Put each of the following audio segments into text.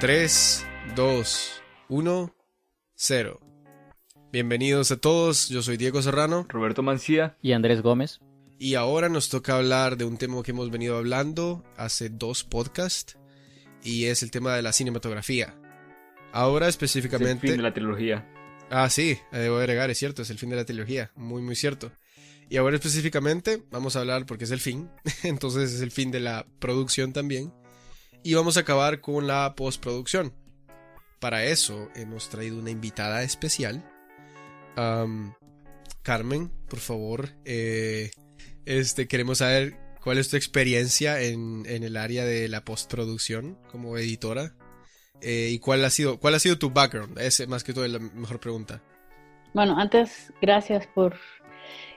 3, 2, 1, 0. Bienvenidos a todos, yo soy Diego Serrano. Roberto Mancía. Y Andrés Gómez. Y ahora nos toca hablar de un tema que hemos venido hablando hace dos podcasts. Y es el tema de la cinematografía. Ahora específicamente... Es el fin de la trilogía. Ah, sí, debo agregar, es cierto, es el fin de la trilogía. Muy, muy cierto. Y ahora específicamente vamos a hablar porque es el fin. Entonces es el fin de la producción también. Y vamos a acabar con la postproducción. Para eso hemos traído una invitada especial. Carmen, por favor, eh, este, queremos saber cuál es tu experiencia en, en el área de la postproducción como editora. Eh, ¿Y cuál ha, sido, cuál ha sido tu background? Es más que todo la mejor pregunta. Bueno, antes, gracias por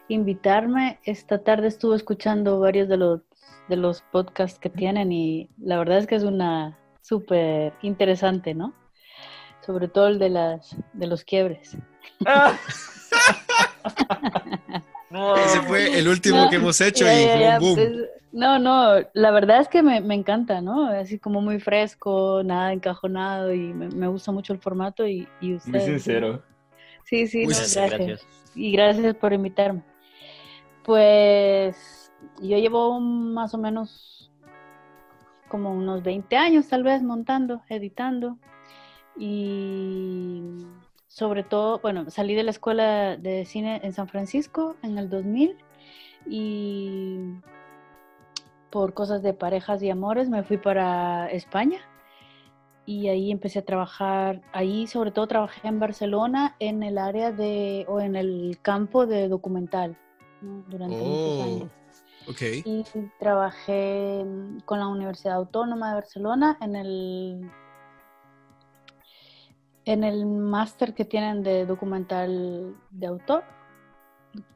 invitarme. Esta tarde estuve escuchando varios de los, de los podcasts que tienen y la verdad es que es una súper interesante, ¿no? Sobre todo el de, las, de los quiebres. Ese fue el último que hemos hecho y boom. Pues, no, no, la verdad es que me, me, encanta, ¿no? Así como muy fresco, nada encajonado y me, me gusta mucho el formato y, y usted. Muy sincero. Sí, sí, gracias. Y gracias por invitarme. Pues yo llevo más o menos como unos 20 años tal vez montando, editando. Y sobre todo, bueno, salí de la escuela de cine en San Francisco en el 2000 y por cosas de parejas y amores me fui para España. Y ahí empecé a trabajar, ahí sobre todo trabajé en Barcelona en el área de, o en el campo de documental durante muchos Oh, años. Ok. Y trabajé con la Universidad Autónoma de Barcelona en el en el máster que tienen de documental de autor,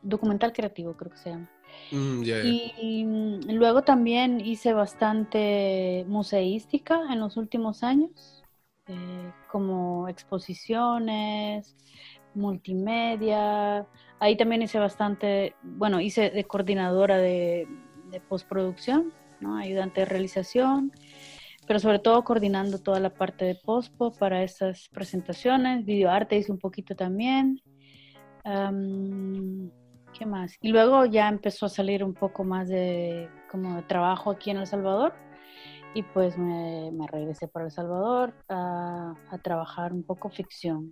documental creativo creo que se llama. Mm. Y luego también hice bastante museística en los últimos años, eh, como exposiciones, multimedia. Ahí también hice bastante, bueno, hice de coordinadora de, postproducción, ayudante de realización, pero sobre todo coordinando toda la parte de postpo para esas presentaciones. Videoarte hice un poquito también. Am, ¿Qué más? Y luego ya empezó a salir un poco más de como de trabajo aquí en El Salvador y pues me, regresé para El Salvador a, trabajar un poco ficción.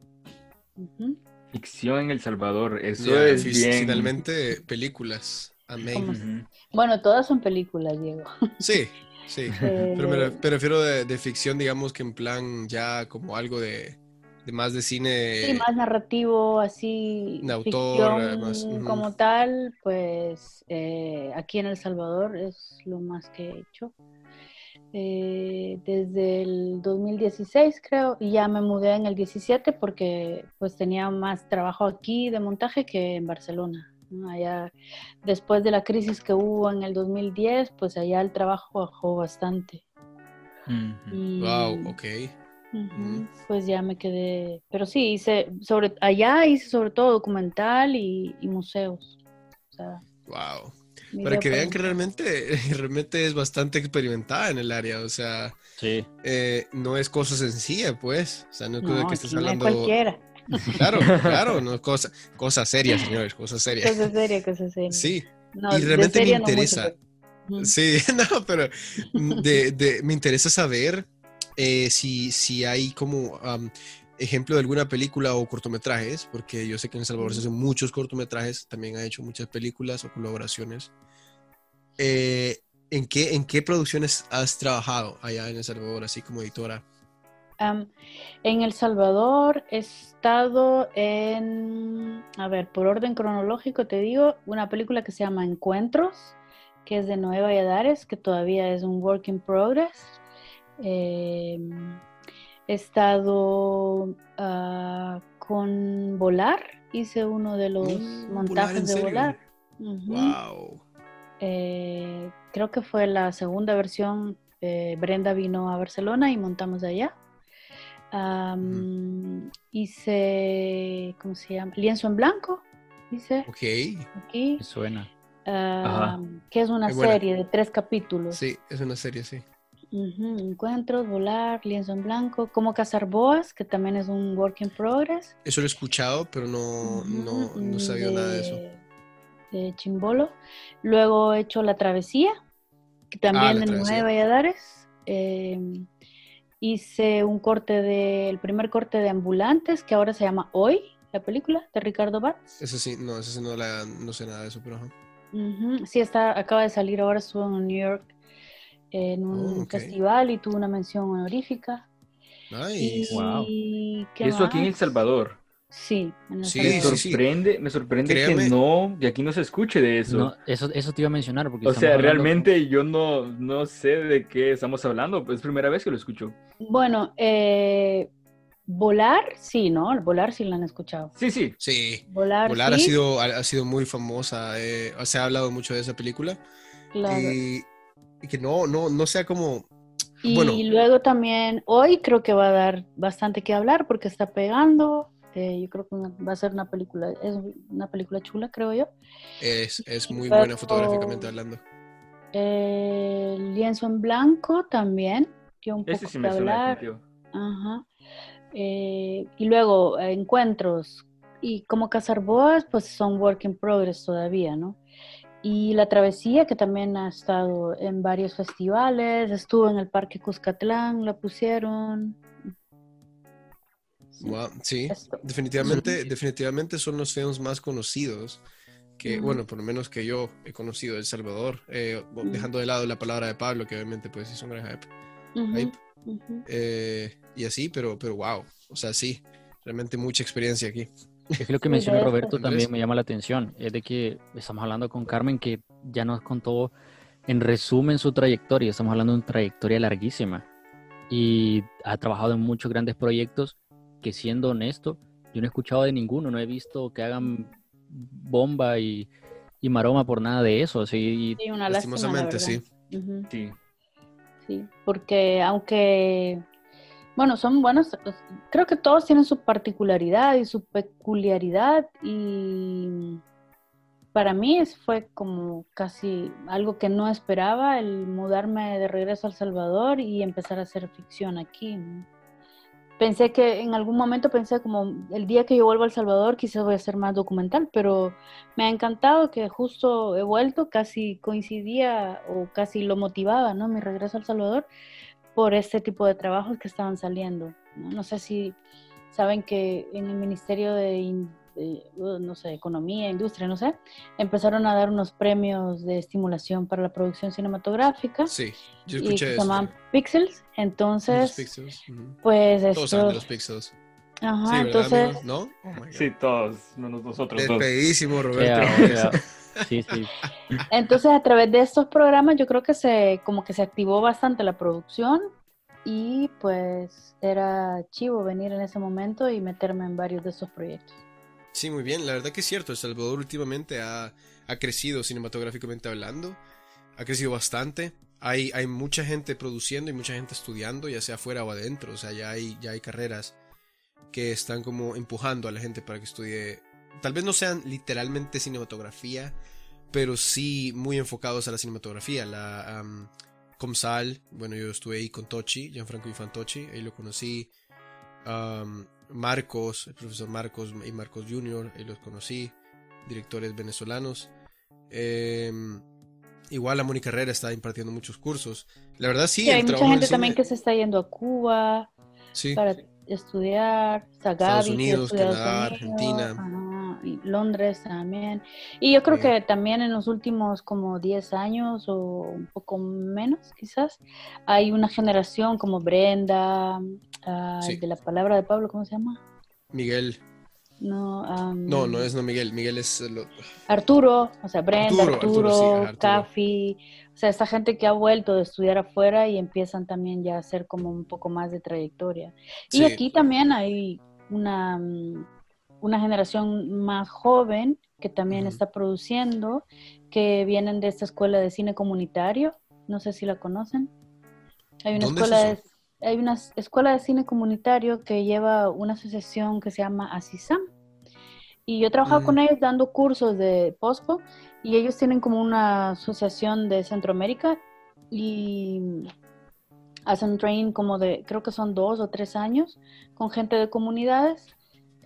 Ficción en El Salvador, eso es bien. Finalmente, películas. Amén. ¿Cómo Ujú. Bueno, todas son películas, Diego. Sí, sí. Eh, Pero me, me refiero de, de ficción, digamos que en plan ya como algo de, de más de cine. Sí, más narrativo, así, de autor, ficción además, como tal, pues eh, aquí en El Salvador es lo más que he hecho. Eh, desde el 2016 creo, y ya me mudé en el 17 porque pues tenía más trabajo aquí de montaje que en Barcelona. Allá, después de la crisis que hubo en el 2010, pues allá el trabajo bajó bastante. Y- Wow, ok. Ujú. Pues ya me quedé, pero sí, hice sobre, allá hice sobre todo documental y, y museos. O sea, Wow. Para que vean que realmente, realmente es bastante experimentada en el área. O sea, Sí. eh, no es cosa sencilla, pues. O sea, no es cosa No, que estés no es hablando. cualquiera. Claro, claro, no es cosa, cosa seria, señores, cosa seria. Cosa seria, cosa seria. Sí, No, y realmente me seria no mucho, interesa. pero-. Sí, no, pero de, de- me interesa saber eh, si, si hay como ejemplo de alguna película o cortometrajes, porque yo sé que en El Salvador se hacen muchos cortometrajes, también ha hecho muchas películas o colaboraciones. Eh, ¿en, qué, ¿En qué producciones has trabajado allá en El Salvador, así como editora? Am, en El Salvador he estado en, a ver, por orden cronológico te digo, una película que se llama Encuentros, que es de Noé Valladares, que todavía es un work in progress. Eh, he estado ah, con Volar, hice uno de los Mm, montajes ¿en de serio? Volar. ¡Wow! Eh, creo que fue la segunda versión. eh, Brenda vino a Barcelona y montamos allá. Hice, ¿cómo se llama? Lienzo en blanco. Hice Ok, aquí. Me suena. que es una buena. serie de tres capítulos. sí, es una serie, sí. Ujú, Encuentros, volar, lienzo en blanco, cómo cazar boas, que también es un work in progress. Eso lo he escuchado, pero no, no, Ujú, no sabía nada de eso. De Chimbolo. Luego he hecho La Travesía, que también Ah, en Travesía. Nueve Valladares. Eh, hice un corte de, el primer corte de Ambulantes, que ahora se llama Hoy, la película, de Ricardo Batz. Eso sí, no, eso sí no, la, no sé nada de eso, pero ajá. Ujú, Sí, está, acaba de salir ahora, estuvo en New York en un Oh, ok. festival y tuvo una mención honorífica. Nice. Wow. Y, ¿qué Eso aquí en El más? Salvador. Sí, en El Sí, Me Salvador. sí. sorprende, me sorprende Créame. que no, que aquí no se escuche de eso. No, eso, eso te iba a mencionar. Porque o sea, hablando- realmente yo no, no sé de qué estamos hablando, pues es primera vez que lo escucho. Bueno, eh, volar, sí, ¿no? Volar sí la han escuchado. Sí, sí. Sí. Volar, Volar ha sido, ha, sido muy famosa. eh, se ha hablado mucho de esa película. claro. Y que no, no, no sea como. Y bueno. luego también hoy creo que va a dar bastante que hablar porque está pegando. eh, yo creo que va a ser una película, es una película chula, creo yo. Es, es muy Luego- buena fotográficamente hablando. Eh, lienzo en blanco también, dio un poco sí que me hablar. Ajá. Eh, y luego eh, encuentros. Y como cazar boas, pues son work in progress todavía, ¿no? Y la travesía, que también ha estado en varios festivales, estuvo en el Parque Cuscatlán, la pusieron. Sí, Wow, sí, definitivamente, definitivamente son los films más conocidos que, Ujú. bueno, por lo menos que yo he conocido de El Salvador, eh, Ujú. dejando de lado la palabra de Pablo, que obviamente pues sí son gran hype, Ujú, hype, ujú. eh, y así, pero, pero wow, o sea, sí, realmente mucha experiencia aquí. Es que lo que eso. Roberto también me llama la atención. Es de que estamos hablando con Carmen que ya nos contó en resumen su trayectoria. Estamos hablando de una trayectoria larguísima. Y ha trabajado en muchos grandes proyectos que siendo honesto, yo no he escuchado de ninguno. No he visto que hagan bomba y, y maroma por nada de eso. Así, Sí, una lástima, Lastimosamente. Sí. Sí, porque aunque, bueno, son buenos, creo que todos tienen su particularidad y su peculiaridad y para mí fue como casi algo que no esperaba el mudarme de regreso a El Salvador y empezar a hacer ficción aquí. Pensé que en algún momento pensé como el día que yo vuelva a El Salvador quizás voy a hacer más documental, pero me ha encantado que justo he vuelto, casi coincidía o casi lo motivaba, ¿no? Mi regreso a El Salvador por este tipo de trabajos que estaban saliendo. No, No sé si saben que en el Ministerio de, uh, no sé, Economía, Industria, no sé, empezaron a dar unos premios de estimulación para la producción cinematográfica Sí, yo y que escuché se eso. llaman sí. Pixels. Los Entonces, pixels, ujú. pues Todos saben de los pixels. ajá, Sí, ¿verdad, entonces? ¿No? Oh. Sí, todos, menos nosotros dos. Despedidísimo, Roberto. sí, sí. Entonces, a través de estos programas, yo creo que se, como que se activó bastante la producción y pues era chivo venir en ese momento y meterme en varios de estos proyectos. Sí, muy bien. La verdad que es cierto. El Salvador últimamente ha, ha crecido cinematográficamente hablando. Ha crecido bastante. Hay, hay mucha gente produciendo y mucha gente estudiando, ya sea afuera o adentro. O sea, ya hay, ya hay carreras que están como empujando a la gente para que estudie. Tal vez no sean literalmente cinematografía, pero sí muy enfocados a la cinematografía. La am, Comsal, bueno, yo estuve ahí con Tochi, Gianfranco Infantochi, ahí lo conocí. Am, Marcos, el profesor Marcos y Marcos Jr., ahí los conocí, directores venezolanos. Em, igual la Mónica Herrera está impartiendo muchos cursos. La verdad sí, Sí, hay mucha gente también cine- que se está yendo a Cuba sí, para estudiar, está Estados Unidos, Canadá, Argentina. ajá, Londres también. Y yo creo Sí. que también en los últimos como 10 años o un poco menos quizás, hay una generación como Brenda, ah, Sí. de la palabra de Pablo, ¿cómo se llama? Miguel. No, am, No, no es no Miguel. Miguel es lo- Arturo, o sea, Brenda, Arturo, Arturo, Arturo, sí, Arturo. O sea, esta gente que ha vuelto de estudiar afuera y empiezan también ya a hacer como un poco más de trayectoria. Y aquí también hay una, mm, una generación más joven que también Ujú. está produciendo, que vienen de esta escuela de cine comunitario, no sé si la conocen. Hay una ¿Dónde es escuela de, hay una escuela de cine comunitario que lleva una asociación que se llama ASISAM. Y yo he trabajado Mm. con ellos dando cursos de POSPO y ellos tienen como una asociación de Centroamérica y hacen training como de, creo que son dos o tres años, con gente de comunidades.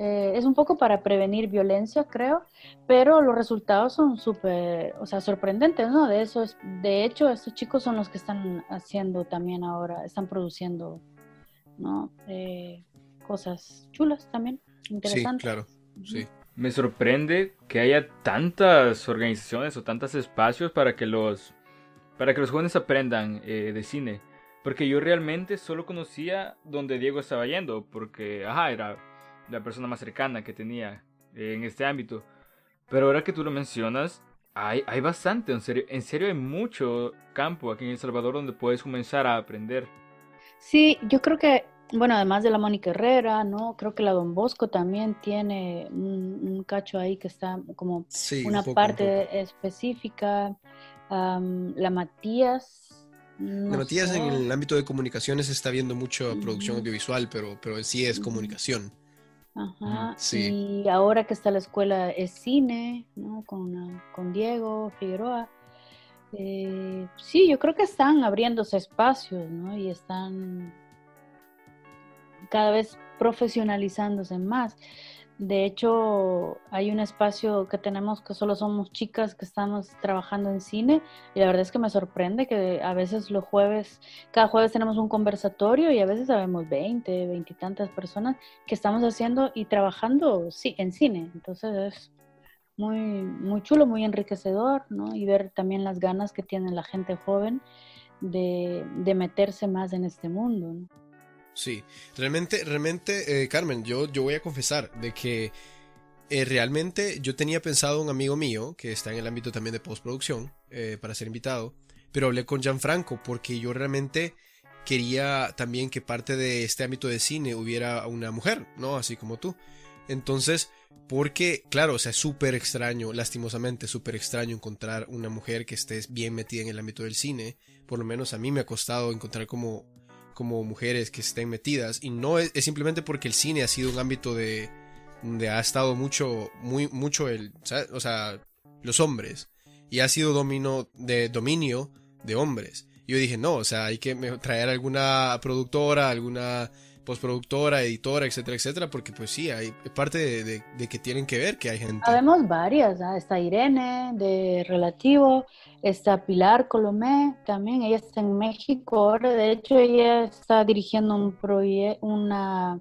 Eh, es un poco para prevenir violencia, creo, pero los resultados son súper, o sea, sorprendentes, ¿no? De eso es, de hecho, estos chicos son los que están haciendo también ahora, están produciendo, ¿no? Eh, cosas chulas también, interesantes. Sí, claro, sí. Me sorprende que haya tantas organizaciones o tantos espacios para que los, para que los jóvenes aprendan eh, de cine. Porque yo realmente solo conocía donde Diego estaba yendo, porque, ajá, era la persona más cercana que tenía en este ámbito. Pero ahora que tú lo mencionas, hay, hay bastante, en serio, en serio hay mucho campo aquí en El Salvador donde puedes comenzar a aprender. Sí, yo creo que, bueno, además de la Mónica Herrera, ¿no? Creo que la Don Bosco también tiene un, cacho ahí que está como una parte específica. la Matías. la Matías en el ámbito de comunicaciones está viendo mucho producción audiovisual, pero, pero sí es comunicación. Ajá. Y ahora que está la escuela es cine, ¿no? Con, con Diego Figueroa. Eh, sí, yo creo que están abriéndose espacios, ¿no? Y están cada vez profesionalizándose más. De hecho, hay un espacio que tenemos que solo somos chicas que estamos trabajando en cine y la verdad es que me sorprende que a veces los jueves, cada jueves tenemos un conversatorio y a veces sabemos 20, 20 y tantas personas que estamos haciendo y trabajando sí, en cine. Entonces es muy, muy chulo, muy enriquecedor, ¿no? Y ver también las ganas que tiene la gente joven de, de meterse más en este mundo, ¿no? Sí, realmente, realmente, eh, Carmen, yo, yo voy a confesar de que eh, realmente yo tenía pensado un amigo mío que está en el ámbito también de postproducción eh, para ser invitado, pero hablé con Gianfranco porque yo realmente quería también que parte de este ámbito de cine hubiera una mujer, ¿no? Así como tú. Entonces, porque, claro, o sea, es súper extraño, lastimosamente, súper extraño encontrar una mujer que esté bien metida en el ámbito del cine. Por lo menos a mí me ha costado encontrar como como mujeres que estén metidas y no es, simplemente porque el cine ha sido un ámbito de donde ha estado mucho muy mucho el o sea los hombres y ha sido domino de dominio de hombres. Yo dije no o sea hay que traer alguna productora alguna postproductora, editora, etcétera, etcétera, porque pues sí, hay parte de, que tienen que ver que hay gente. Habemos varias, ¿ah? está Irene de Relativo, está Pilar Colomé también, ella está en México ahora, de hecho ella está dirigiendo un proyecto, una...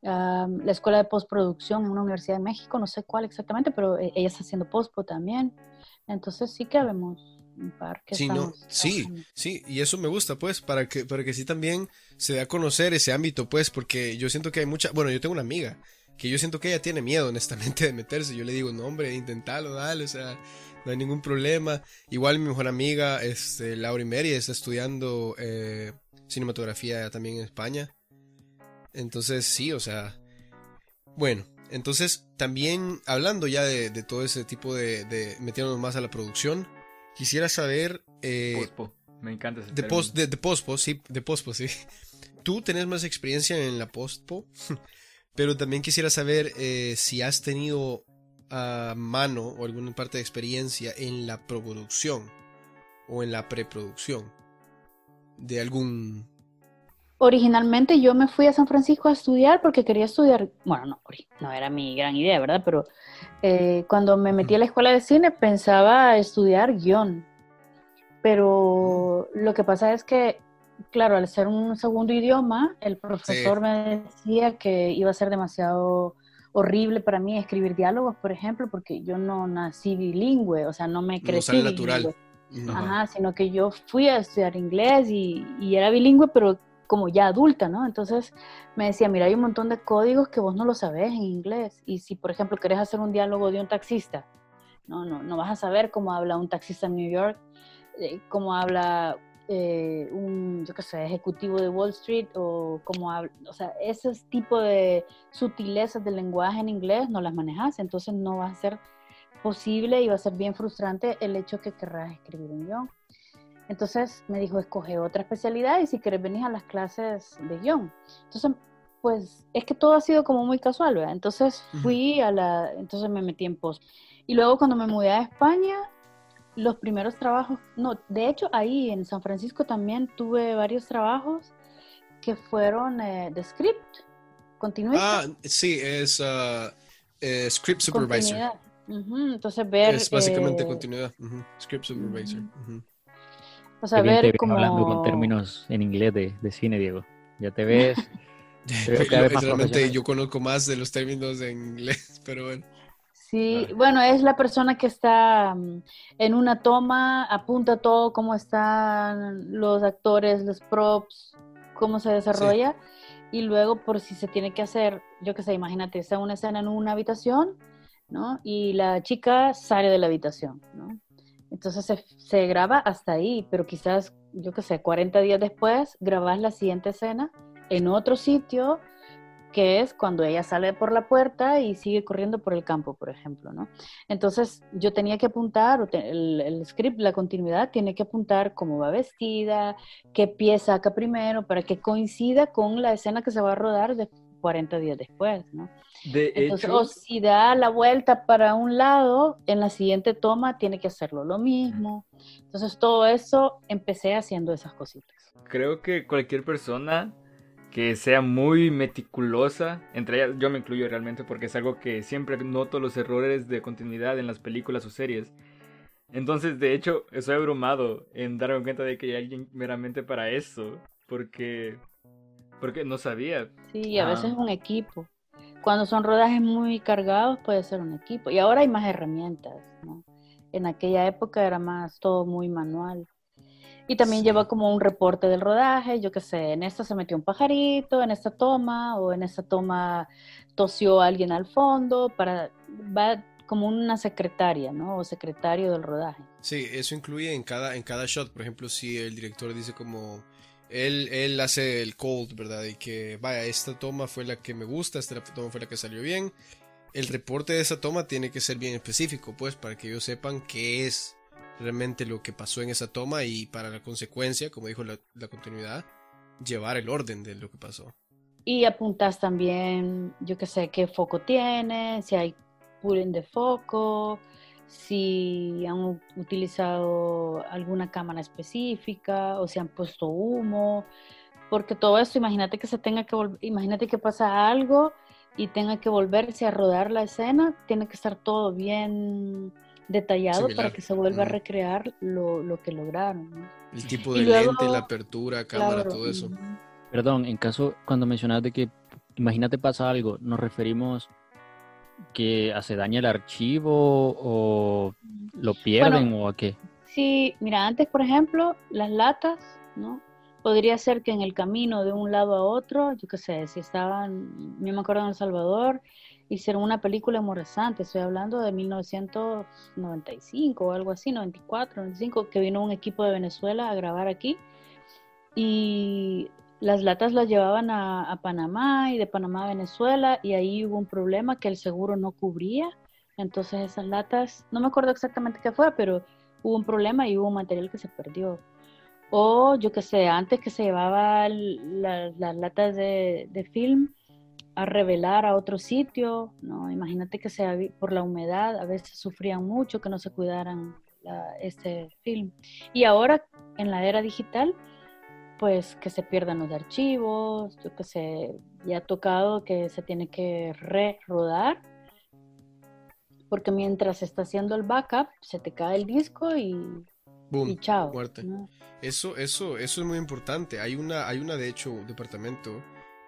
la escuela de postproducción en una universidad de México, no sé cuál exactamente, pero e, ella está haciendo postpo también. Entonces sí que habemos sí, no, sí, sí, y eso me gusta, pues, para que, para que sí también se dé a conocer ese ámbito, pues, porque yo siento que hay mucha, bueno, yo tengo una amiga que yo siento que ella tiene miedo, honestamente, de meterse. Yo le digo, no, hombre, intentalo, dale, o sea, no hay ningún problema. Igual mi mejor amiga, este, Laura Mary, está estudiando eh, cinematografía también en España. Entonces, sí, o sea, bueno, entonces también hablando ya de, todo ese tipo de, de metiéndonos más a la producción, Quisiera saber. Eh, pospo. Me encanta ese de, post, de, pospo, sí. De pospo, sí. Tú tenés más experiencia en la postpo, pero también quisiera saber eh, si has tenido a mano o alguna parte de experiencia en la producción o en la preproducción de algún originalmente yo me fui a San Francisco a estudiar porque quería estudiar, bueno, no, no era mi gran idea, ¿verdad? Pero eh, cuando me metí a la escuela de cine pensaba estudiar guion. Pero lo que pasa es que, claro, al ser un segundo idioma, el profesor me decía que iba a ser demasiado horrible para mí escribir diálogos, por ejemplo, porque yo no nací bilingüe, o sea, no me crecí. No natural. Ajá, sino que yo fui a estudiar inglés y, y era bilingüe, pero como ya adulta, ¿no? Entonces me decía, mira, hay un montón de códigos que vos no lo sabés en inglés. Y si, por ejemplo, querés hacer un diálogo de un taxista, no, no, no vas a saber cómo habla un taxista en New York, eh, cómo habla eh, un, yo qué sé, ejecutivo de Wall Street o cómo habla, o sea, ese tipo de sutilezas del lenguaje en inglés no las manejas, entonces no va a ser posible y va a ser bien frustrante el hecho que querrás escribir un guion. Entonces me dijo, escoge otra especialidad y si quieres venir a las clases de guion. Entonces, pues es que todo ha sido como muy casual, ¿verdad? Entonces fui a la, entonces me metí en post. Y luego cuando me mudé a España, los primeros trabajos, no, de hecho ahí en San Francisco también tuve varios trabajos que fueron eh, de script, continuista. Ah, sí, es uh, eh, Script Supervisor. continuidad. Ujú, Entonces ver... Es básicamente eh, continuidad. Script Supervisor. O sea, bien te ver veo como... hablando con términos en inglés de, de cine, Diego. Ya te ves. Te vez más Realmente yo conozco más de los términos en inglés, pero bueno. Sí, bueno, es la persona que está mm, en una toma, apunta todo, cómo están los actores, los props, cómo se desarrolla, y luego por si se tiene que hacer, yo qué sé, imagínate, está una escena en una habitación, ¿no? Y la chica sale de la habitación, ¿no? Entonces se, graba hasta ahí, pero quizás, yo qué sé, 40 días después grabas la siguiente escena en otro sitio, que es cuando ella sale por la puerta y sigue corriendo por el campo, por ejemplo, ¿no? Entonces yo tenía que apuntar, el, el script, la continuidad, tiene que apuntar cómo va vestida, qué pie saca primero, para que coincida con la escena que se va a rodar de 40 días después, ¿no? De Entonces, hecho, o si da la vuelta para un lado, en la siguiente toma tiene que hacerlo lo mismo. Entonces, todo eso empecé haciendo esas cositas. creo que cualquier persona que sea muy meticulosa, entre ellas yo me incluyo realmente porque es algo que siempre noto los errores de continuidad en las películas o series. Entonces, de hecho, estoy abrumado en darme cuenta de que hay alguien meramente para eso, porque porque no sabía. Sí, y a Ah. veces un equipo. Cuando son rodajes muy cargados, puede ser un equipo. Y ahora hay más herramientas, ¿no? En aquella época era más todo muy manual. Y también Sí. lleva como un reporte del rodaje, yo qué sé, en esta se metió un pajarito, en esta toma, o en esta toma tosió alguien al fondo, para, va como una secretaria, ¿no? O secretario del rodaje. Sí, eso incluye en cada, en cada shot. Por ejemplo, si el director dice como... Él, él hace el cold, ¿verdad? Y que, vaya, esta toma fue la que me gusta, esta toma fue la que salió bien. El reporte de esa toma tiene que ser bien específico, pues, para que ellos sepan qué es realmente lo que pasó en esa toma y para la consecuencia, como dijo la, la continuidad, llevar el orden de lo que pasó. Y apuntas también, yo qué sé, qué foco tiene, si hay pooling de foco, si han utilizado alguna cámara específica o si han puesto humo, porque todo esto, imagínate que se tenga que imagínate que pasa algo y tenga que volverse a rodar la escena, tiene que estar todo bien detallado para Similar. que se vuelva a Ujú. recrear lo, lo que lograron. ¿no? El tipo Y de luego- lente, la apertura, cámara, Claro, todo eso. Perdón, en caso, cuando mencionas de que, imagínate pasa algo, ¿nos referimos que se daña el archivo o lo pierden o a qué? Sí, mira, antes, por ejemplo, las latas, ¿no? Podría ser que en el camino de un lado a otro, yo qué sé, si estaban, yo me acuerdo en El Salvador, hicieron una película en Morazante, estoy hablando de 1995 o algo así, 94, 95, que vino un equipo de Venezuela a grabar aquí y las latas las llevaban a, Panamá y de Panamá a Venezuela y ahí hubo un problema que el seguro no cubría, entonces esas latas, no me acuerdo exactamente qué fue, pero hubo un problema y hubo material que se perdió. O yo qué sé, antes que se llevaba el- la- las latas de, film a revelar a otro sitio, ¿no? Imagínate que sea por la humedad, a veces sufrían mucho que no se cuidaran la- este film. Y ahora, en la era digital, pues que se pierdan los archivos, yo qué sé, ya ha tocado que se tiene que re-rodar, porque mientras está haciendo el backup, se te cae el disco y, Boom, y chao. muerte. ¿no? Eso, eso, eso es muy importante. Hay una, hay una de hecho, departamento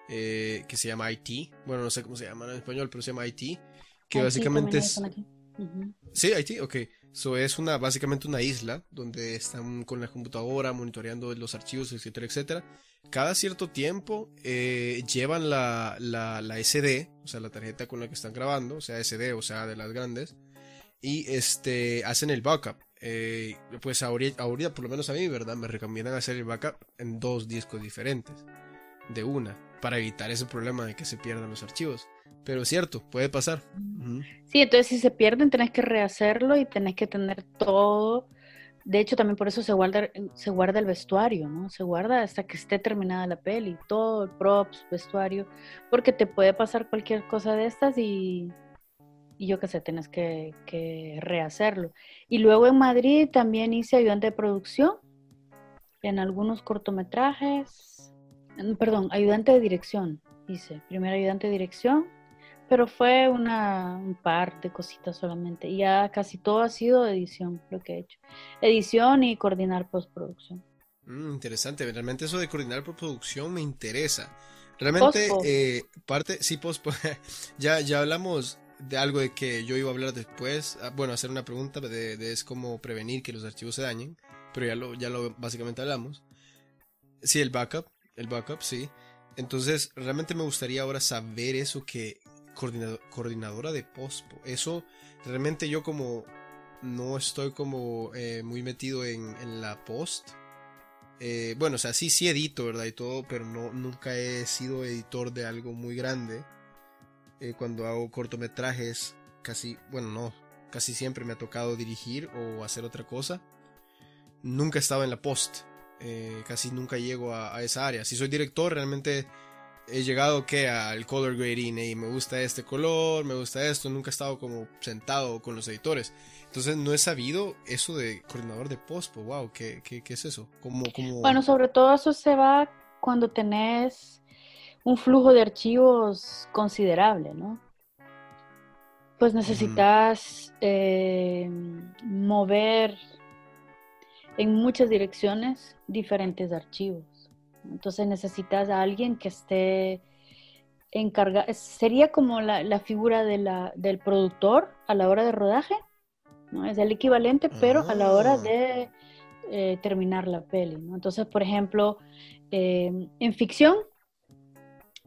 eh, que se llama IT. Bueno, no sé cómo se llama en español, pero se llama IT. Que básicamente es. Aquí. Ujú. Sí, IT, ok. So es una, básicamente una isla donde están con la computadora monitoreando los archivos, etcétera, etcétera. Cada cierto tiempo eh, llevan la, la, la SD, o sea, la tarjeta con la que están grabando, o sea, SD, o sea, de las grandes, y este, hacen el backup. Eh, pues ahorita, ahorita, por lo menos a mí, ¿verdad? Me recomiendan hacer el backup en dos discos diferentes, de una, para evitar ese problema de que se pierdan los archivos. Pero es cierto, puede pasar. Sí, entonces si se pierden tenés que rehacerlo y tenés que tener todo. De hecho, también por eso se guarda, se guarda el vestuario, ¿no? Se guarda hasta que esté terminada la peli, todo, el props, vestuario, porque te puede pasar cualquier cosa de estas y, y yo qué sé, tienes que, que rehacerlo. Y luego en Madrid también hice ayudante de producción en algunos cortometrajes, perdón, ayudante de dirección, hice, primer ayudante de dirección, pero fue una, un par de cositas solamente. Y ya casi todo ha sido edición, lo que he hecho. Edición y coordinar postproducción. Mm, interesante, realmente eso de coordinar postproducción me interesa. Realmente, eh, parte, sí, post, ya, ya hablamos de algo de que yo iba a hablar después, ah, bueno, hacer una pregunta de, de es cómo prevenir que los archivos se dañen pero ya lo, ya lo básicamente hablamos. Sí, el backup, el backup, sí. Entonces, realmente me gustaría ahora saber eso que coordinadora de POSPO. Eso, realmente yo como no estoy como eh, muy metido en, la post. Eh, bueno, o sea, sí, sí edito, ¿verdad? Y todo, pero no, nunca he sido editor de algo muy grande. Eh, cuando hago cortometrajes, casi, bueno, no, casi siempre me ha tocado dirigir o hacer otra cosa nunca estaba en la post. Eh, casi nunca llego a, esa área. Si soy director, realmente he llegado que al color grading y me gusta este color, me gusta esto. Nunca he estado como sentado con los editores. Entonces no he sabido eso de coordinador de post. Pues, wow, ¿qué, qué, qué es eso? ¿Cómo, cómo... Bueno, sobre todo eso se va cuando tenés un flujo de archivos considerable, ¿no? Pues necesitas eh, mover en muchas direcciones diferentes archivos. Entonces necesitas a alguien que esté encargado, sería como la, figura del productor a la hora de rodaje, ¿no? es el equivalente, pero a la hora de eh, terminar la peli. Entonces, por ejemplo, em, en ficción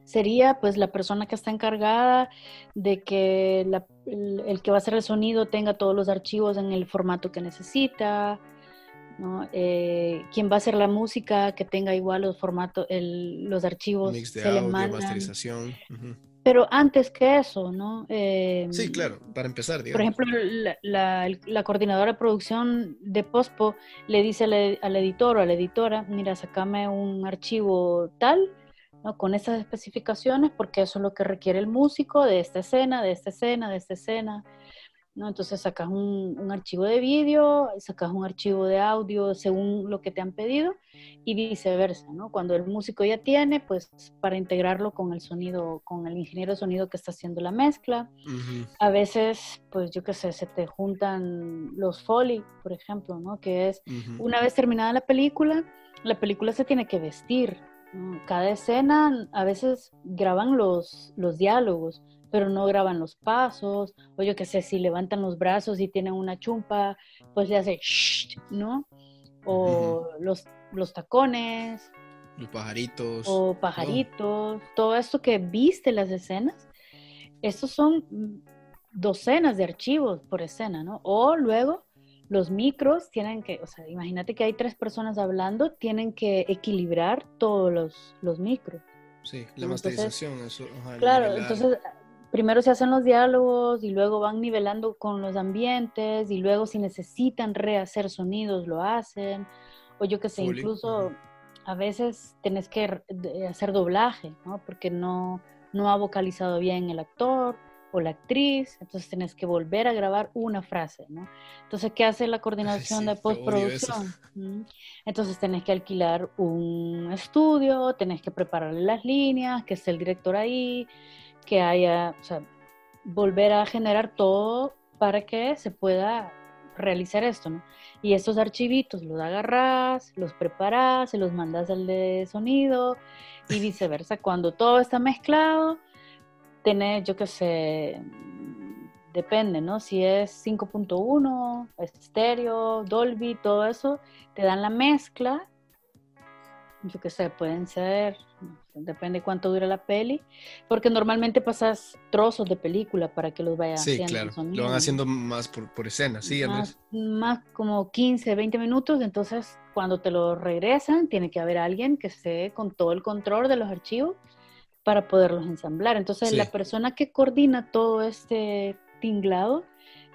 sería pues la persona que está encargada de que el, el, que va a hacer el sonido tenga todos los archivos en el formato que necesita, ¿no? Eh, quien va a hacer la música, que tenga igual los formatos, los archivos Mix de se masterización. Pero antes que eso, ¿no? Em, sí, claro, para empezar, Por ejemplo, la, coordinadora de producción de Pospo le dice al, editor o a la editora, mira, sacame un archivo tal, ¿no? con estas especificaciones, porque eso es lo que requiere el músico de esta escena, de esta escena, de esta escena. Entonces sacas un, archivo de vídeo, sacas un archivo de audio según lo que te han pedido y viceversa, ¿no? Cuando el músico ya tiene, pues para integrarlo con el sonido, con el ingeniero de sonido que está haciendo la mezcla. A veces, pues yo qué sé, se te juntan los foley, por ejemplo, ¿no? Que es una vez terminada la película, la película se tiene que vestir. Cada escena, a veces graban los, los diálogos pero no graban los pasos, o yo qué sé, si levantan los brazos y tienen una chumpa, pues le hace shh, ¿no? O los, los tacones. Los pajaritos. O pajaritos. Todo esto que viste las escenas, estos son docenas de archivos por escena, ¿no? O luego los micros tienen que, o sea, imagínate que hay tres personas hablando, tienen que equilibrar todos los, los micros. Sí, la masterización, eso. claro, entonces primero se hacen los diálogos y luego van nivelando con los ambientes y luego si necesitan rehacer sonidos lo hacen. O yo que sé, incluso a veces tenés que hacer doblaje, ¿no? Porque no, no ha vocalizado bien el actor o la actriz, entonces tenés que volver a grabar una frase, ¿no? Entonces, ¿qué hace la coordinación de postproducción? Entonces tenés que alquilar un estudio, tenés que prepararle las líneas, que esté el director ahí, que haya, o sea, volver a generar todo para que se pueda realizar esto, ¿no? Y estos archivitos los agarras, los preparas, se los mandas al de sonido y viceversa. Cuando todo está mezclado, tenés, yo qué sé, depende, ¿no? Si es 5.1, estéreo, Dolby, todo eso, te dan la mezcla yo qué sé, pueden ser, depende cuánto dura la peli, porque normalmente pasas trozos de película para que los vayan sí, haciendo. claro, lo van haciendo más por, por escena, sí, Andrés. Más, como 15, 20 minutos, entonces cuando te lo regresan, tiene que haber alguien que esté con todo el control de los archivos para poderlos ensamblar. Entonces la persona que coordina todo este tinglado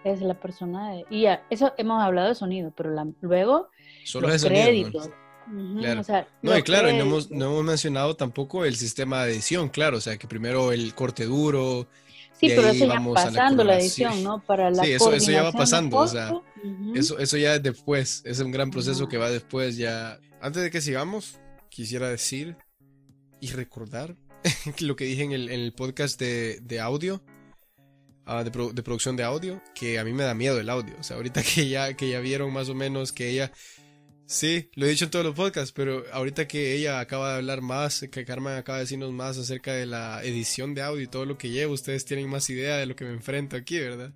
es la persona de... Y ya, eso hemos hablado de sonido, pero luego Solo los créditos. Claro. no, y claro, no hemos, no hemos mencionado tampoco el sistema de edición, claro, o sea, que primero el corte duro, Sí, pero eso ya vamos a la pasando la, coloración. edición, ¿no? Para la Sí, eso- eso ya va pasando, o sea. Eso, eso ya es después, es un gran proceso que va después ya. Antes de que sigamos, quisiera decir y recordar lo que dije en el, en el podcast de, de audio, ah, de, pro- de producción de audio, que a mí me da miedo el audio. O sea, ahorita que ya, que ya vieron más o menos que ella... Sí, lo he dicho en todos los podcasts, pero ahorita que ella acaba de hablar más, que Carmen acaba de decirnos más acerca de la edición de audio y todo lo que lleva, ustedes tienen más idea de lo que me enfrento aquí, ¿verdad?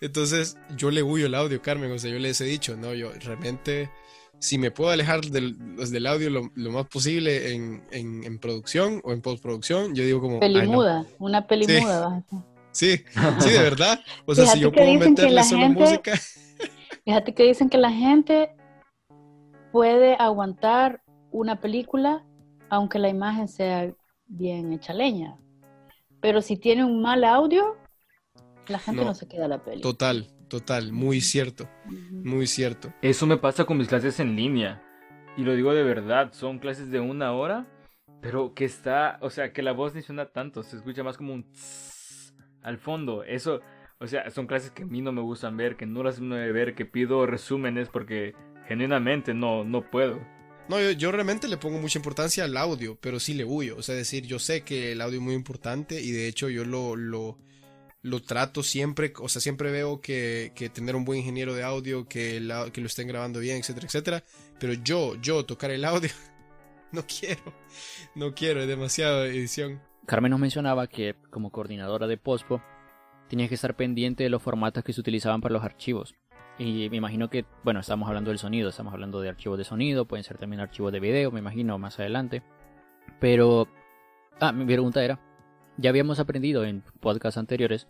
Entonces, yo le huyo el audio, Carmen. O sea, yo les he dicho, no, yo realmente, si me puedo alejar del, pues, del audio lo, lo más posible en, en, en producción o en postproducción, yo digo como. Pelimuda, una pelimuda. hacer. Sí, sí, de verdad. O sea, si yo puedo meterle solo gente- música. Fíjate que dicen que la gente puede aguantar una película aunque la imagen sea bien hecha leña. Pero si tiene un mal audio, la gente No. no, se queda a la peli. Total, total, muy cierto, muy cierto. Eso me pasa con mis clases en línea. Y lo digo de verdad, son clases de una hora, pero que está, o sea, que la voz ni suena tanto, se escucha más como un tss al fondo. Eso, o sea, son clases que a mí no me gustan ver, que no las me ver, que pido resúmenes porque genuinamente no, no puedo. No, yo, yo realmente le pongo mucha importancia al audio, pero sí le huyo. O sea, decir, yo sé que el audio es muy importante y de hecho yo lo, lo, lo trato siempre, o sea, siempre veo que, que tener un buen ingeniero de audio, que, que lo estén grabando bien, etcétera, etcétera. Pero yo, yo tocar el audio, no quiero, no quiero, es demasiada edición. Carmen nos mencionaba que como coordinadora de Pospo tenías que estar pendiente de los formatos que se utilizaban para los archivos. Y me imagino que, bueno, estamos hablando del sonido, estamos hablando de archivos de sonido, pueden ser también archivos de video, me imagino, más adelante. Pero, ah, mi pregunta era, ya habíamos aprendido en podcasts anteriores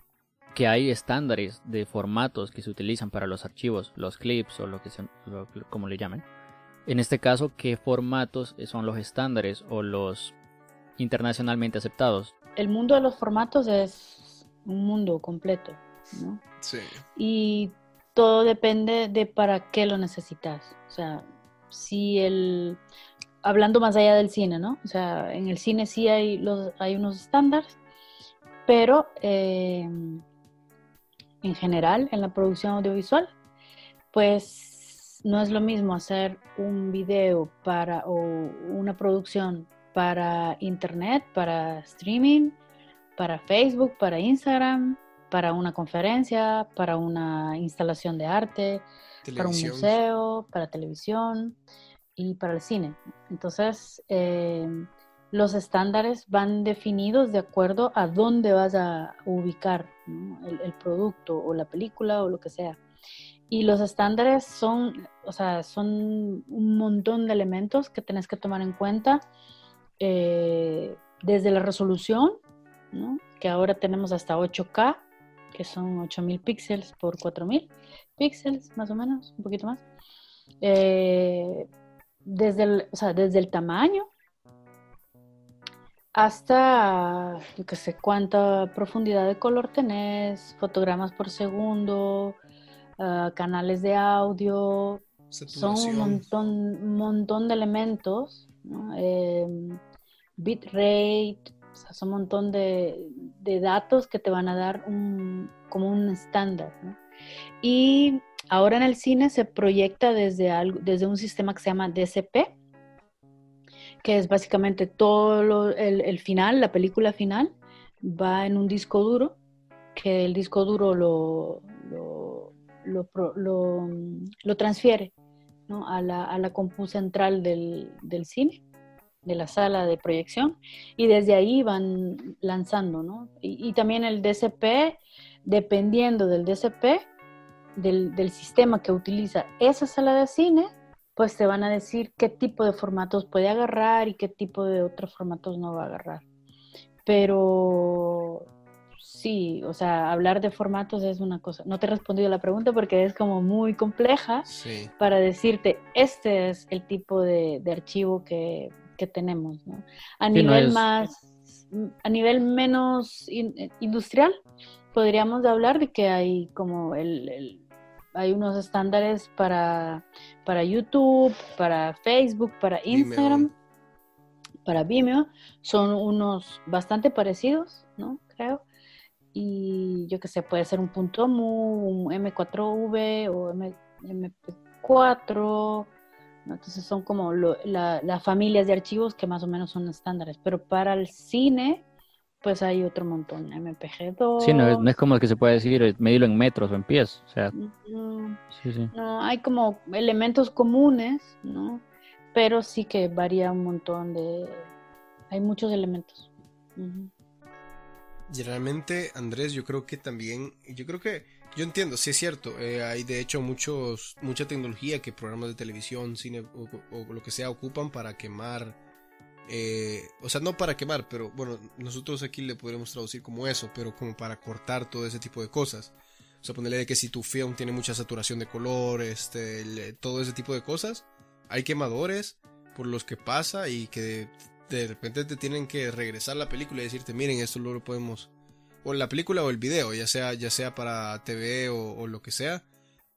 que hay estándares de formatos que se utilizan para los archivos, los clips o lo que se, lo- como le llamen. En este caso, ¿qué formatos son los estándares o los internacionalmente aceptados? El mundo de los formatos es un mundo completo, ¿no? Sí. Y todo depende de para qué lo necesitas. O sea, si el... Hablando más allá del cine, ¿no? O sea, en el cine sí hay, los, hay unos estándares, pero eh, en general, en la producción audiovisual, pues no es lo mismo hacer un video para o una producción para internet, para streaming, para Facebook, para Instagram, para una conferencia, para una instalación de arte, para un museo, para televisión y para el cine. Entonces, eh, los estándares van definidos de acuerdo a dónde vas a ubicar ¿no? el, el producto o la película o lo que sea. Y los estándares son, o sea, son un montón de elementos que tenés que tomar en cuenta eh, desde la resolución, ¿no? que ahora tenemos hasta 8K, que son 8000 píxeles por 4000 píxeles, más o menos, un poquito más. Eh, desde, el, o sea, desde el tamaño hasta, yo qué sé, cuánta profundidad de color tenés, fotogramas por segundo, uh, canales de audio, son un montón, un montón de elementos, ¿no? Eh, bitrate, o sea, son un montón de, de datos que te van a dar un, como un estándar. Y ahora en el cine se proyecta desde, algo, desde un sistema que se llama DCP, que es básicamente todo el, el final, la película final, va en un disco duro, que el disco duro lo, lo, lo, lo transfiere ¿no? a, la, a la compu central del, del cine, de la sala de proyección, y desde ahí van lanzando, ¿no? Y, y también el DCP, dependiendo del DCP, del, del sistema que utiliza esa sala de cine, pues te van a decir qué tipo de formatos puede agarrar y qué tipo de otros formatos no va a agarrar. Pero sí, o sea, hablar de formatos es una cosa. No te he respondido la pregunta porque es como muy compleja Sí. para decirte, este es el tipo de, de archivo que, que tenemos, ¿no? A Sí, no nivel es- más, a nivel menos in- eh, industrial, podríamos hablar de que hay como el, el- hay unos estándares para, para YouTube, para Facebook, para Instagram, para Vimeo, son unos bastante parecidos, ¿no? Creo. y yo qué sé, puede ser un punto MU, un M4V o M, MP4. Entonces son como las familias de archivos que más o menos son estándares. Pero para el cine, pues hay otro montón. MPG2. Sí, no, es como el que se puede decir medirlo en metros o en pies. O sea, sí, sí. No, hay como elementos comunes, ¿no? Pero sí que varía un montón de... Hay muchos elementos. Y realmente, Andrés, yo creo que también, yo creo que, yo entiendo, sí es cierto, eh, hay de hecho muchos, mucha tecnología que programas de televisión, cine o, lo que sea ocupan para quemar, eh, o sea, no para quemar, pero bueno, nosotros aquí le podremos traducir como eso, pero como para cortar todo ese tipo de cosas. O sea, ponerle de que si tu film tiene mucha saturación de color, este, todo ese tipo de cosas, hay quemadores por los que pasa y que de repente te tienen que regresar la película y decirte, miren, esto lo podemos, o la película o el video, ya sea, ya sea para TV o, lo que sea,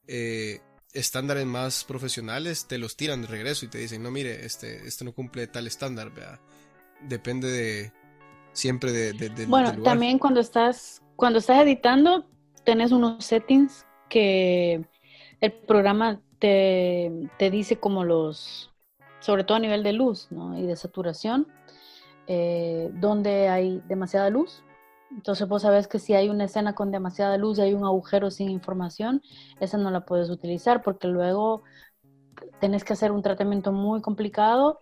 eh, estándares más profesionales te los tiran de regreso y te dicen, no, mire, este, este no cumple tal estándar, depende de siempre de, bueno, también cuando estás, cuando estás editando, tenés unos settings que el programa te, te dice como los sobre todo a nivel de luz y de saturación, eh, donde hay demasiada luz. Entonces vos sabes que si hay una escena con demasiada luz y hay un agujero sin información, esa no la puedes utilizar porque luego tenés que hacer un tratamiento muy complicado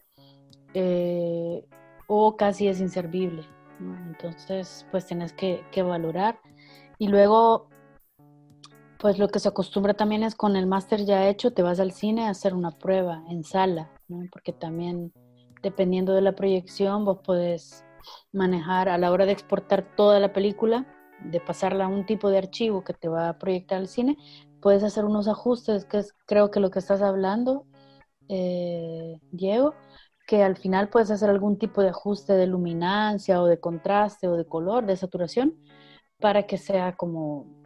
eh, o casi es inservible. Entonces, pues tienes que, que valorar. Y luego pues lo que se acostumbra también es con el máster ya hecho, te vas al cine a hacer una prueba en sala, ¿no? porque también dependiendo de la proyección vos podés manejar a la hora de exportar toda la película, de pasarla a un tipo de archivo que te va a proyectar al cine, puedes hacer unos ajustes, que es creo que lo que estás hablando, eh, Diego, que al final puedes hacer algún tipo de ajuste de luminancia o de contraste o de color, de saturación, para que sea como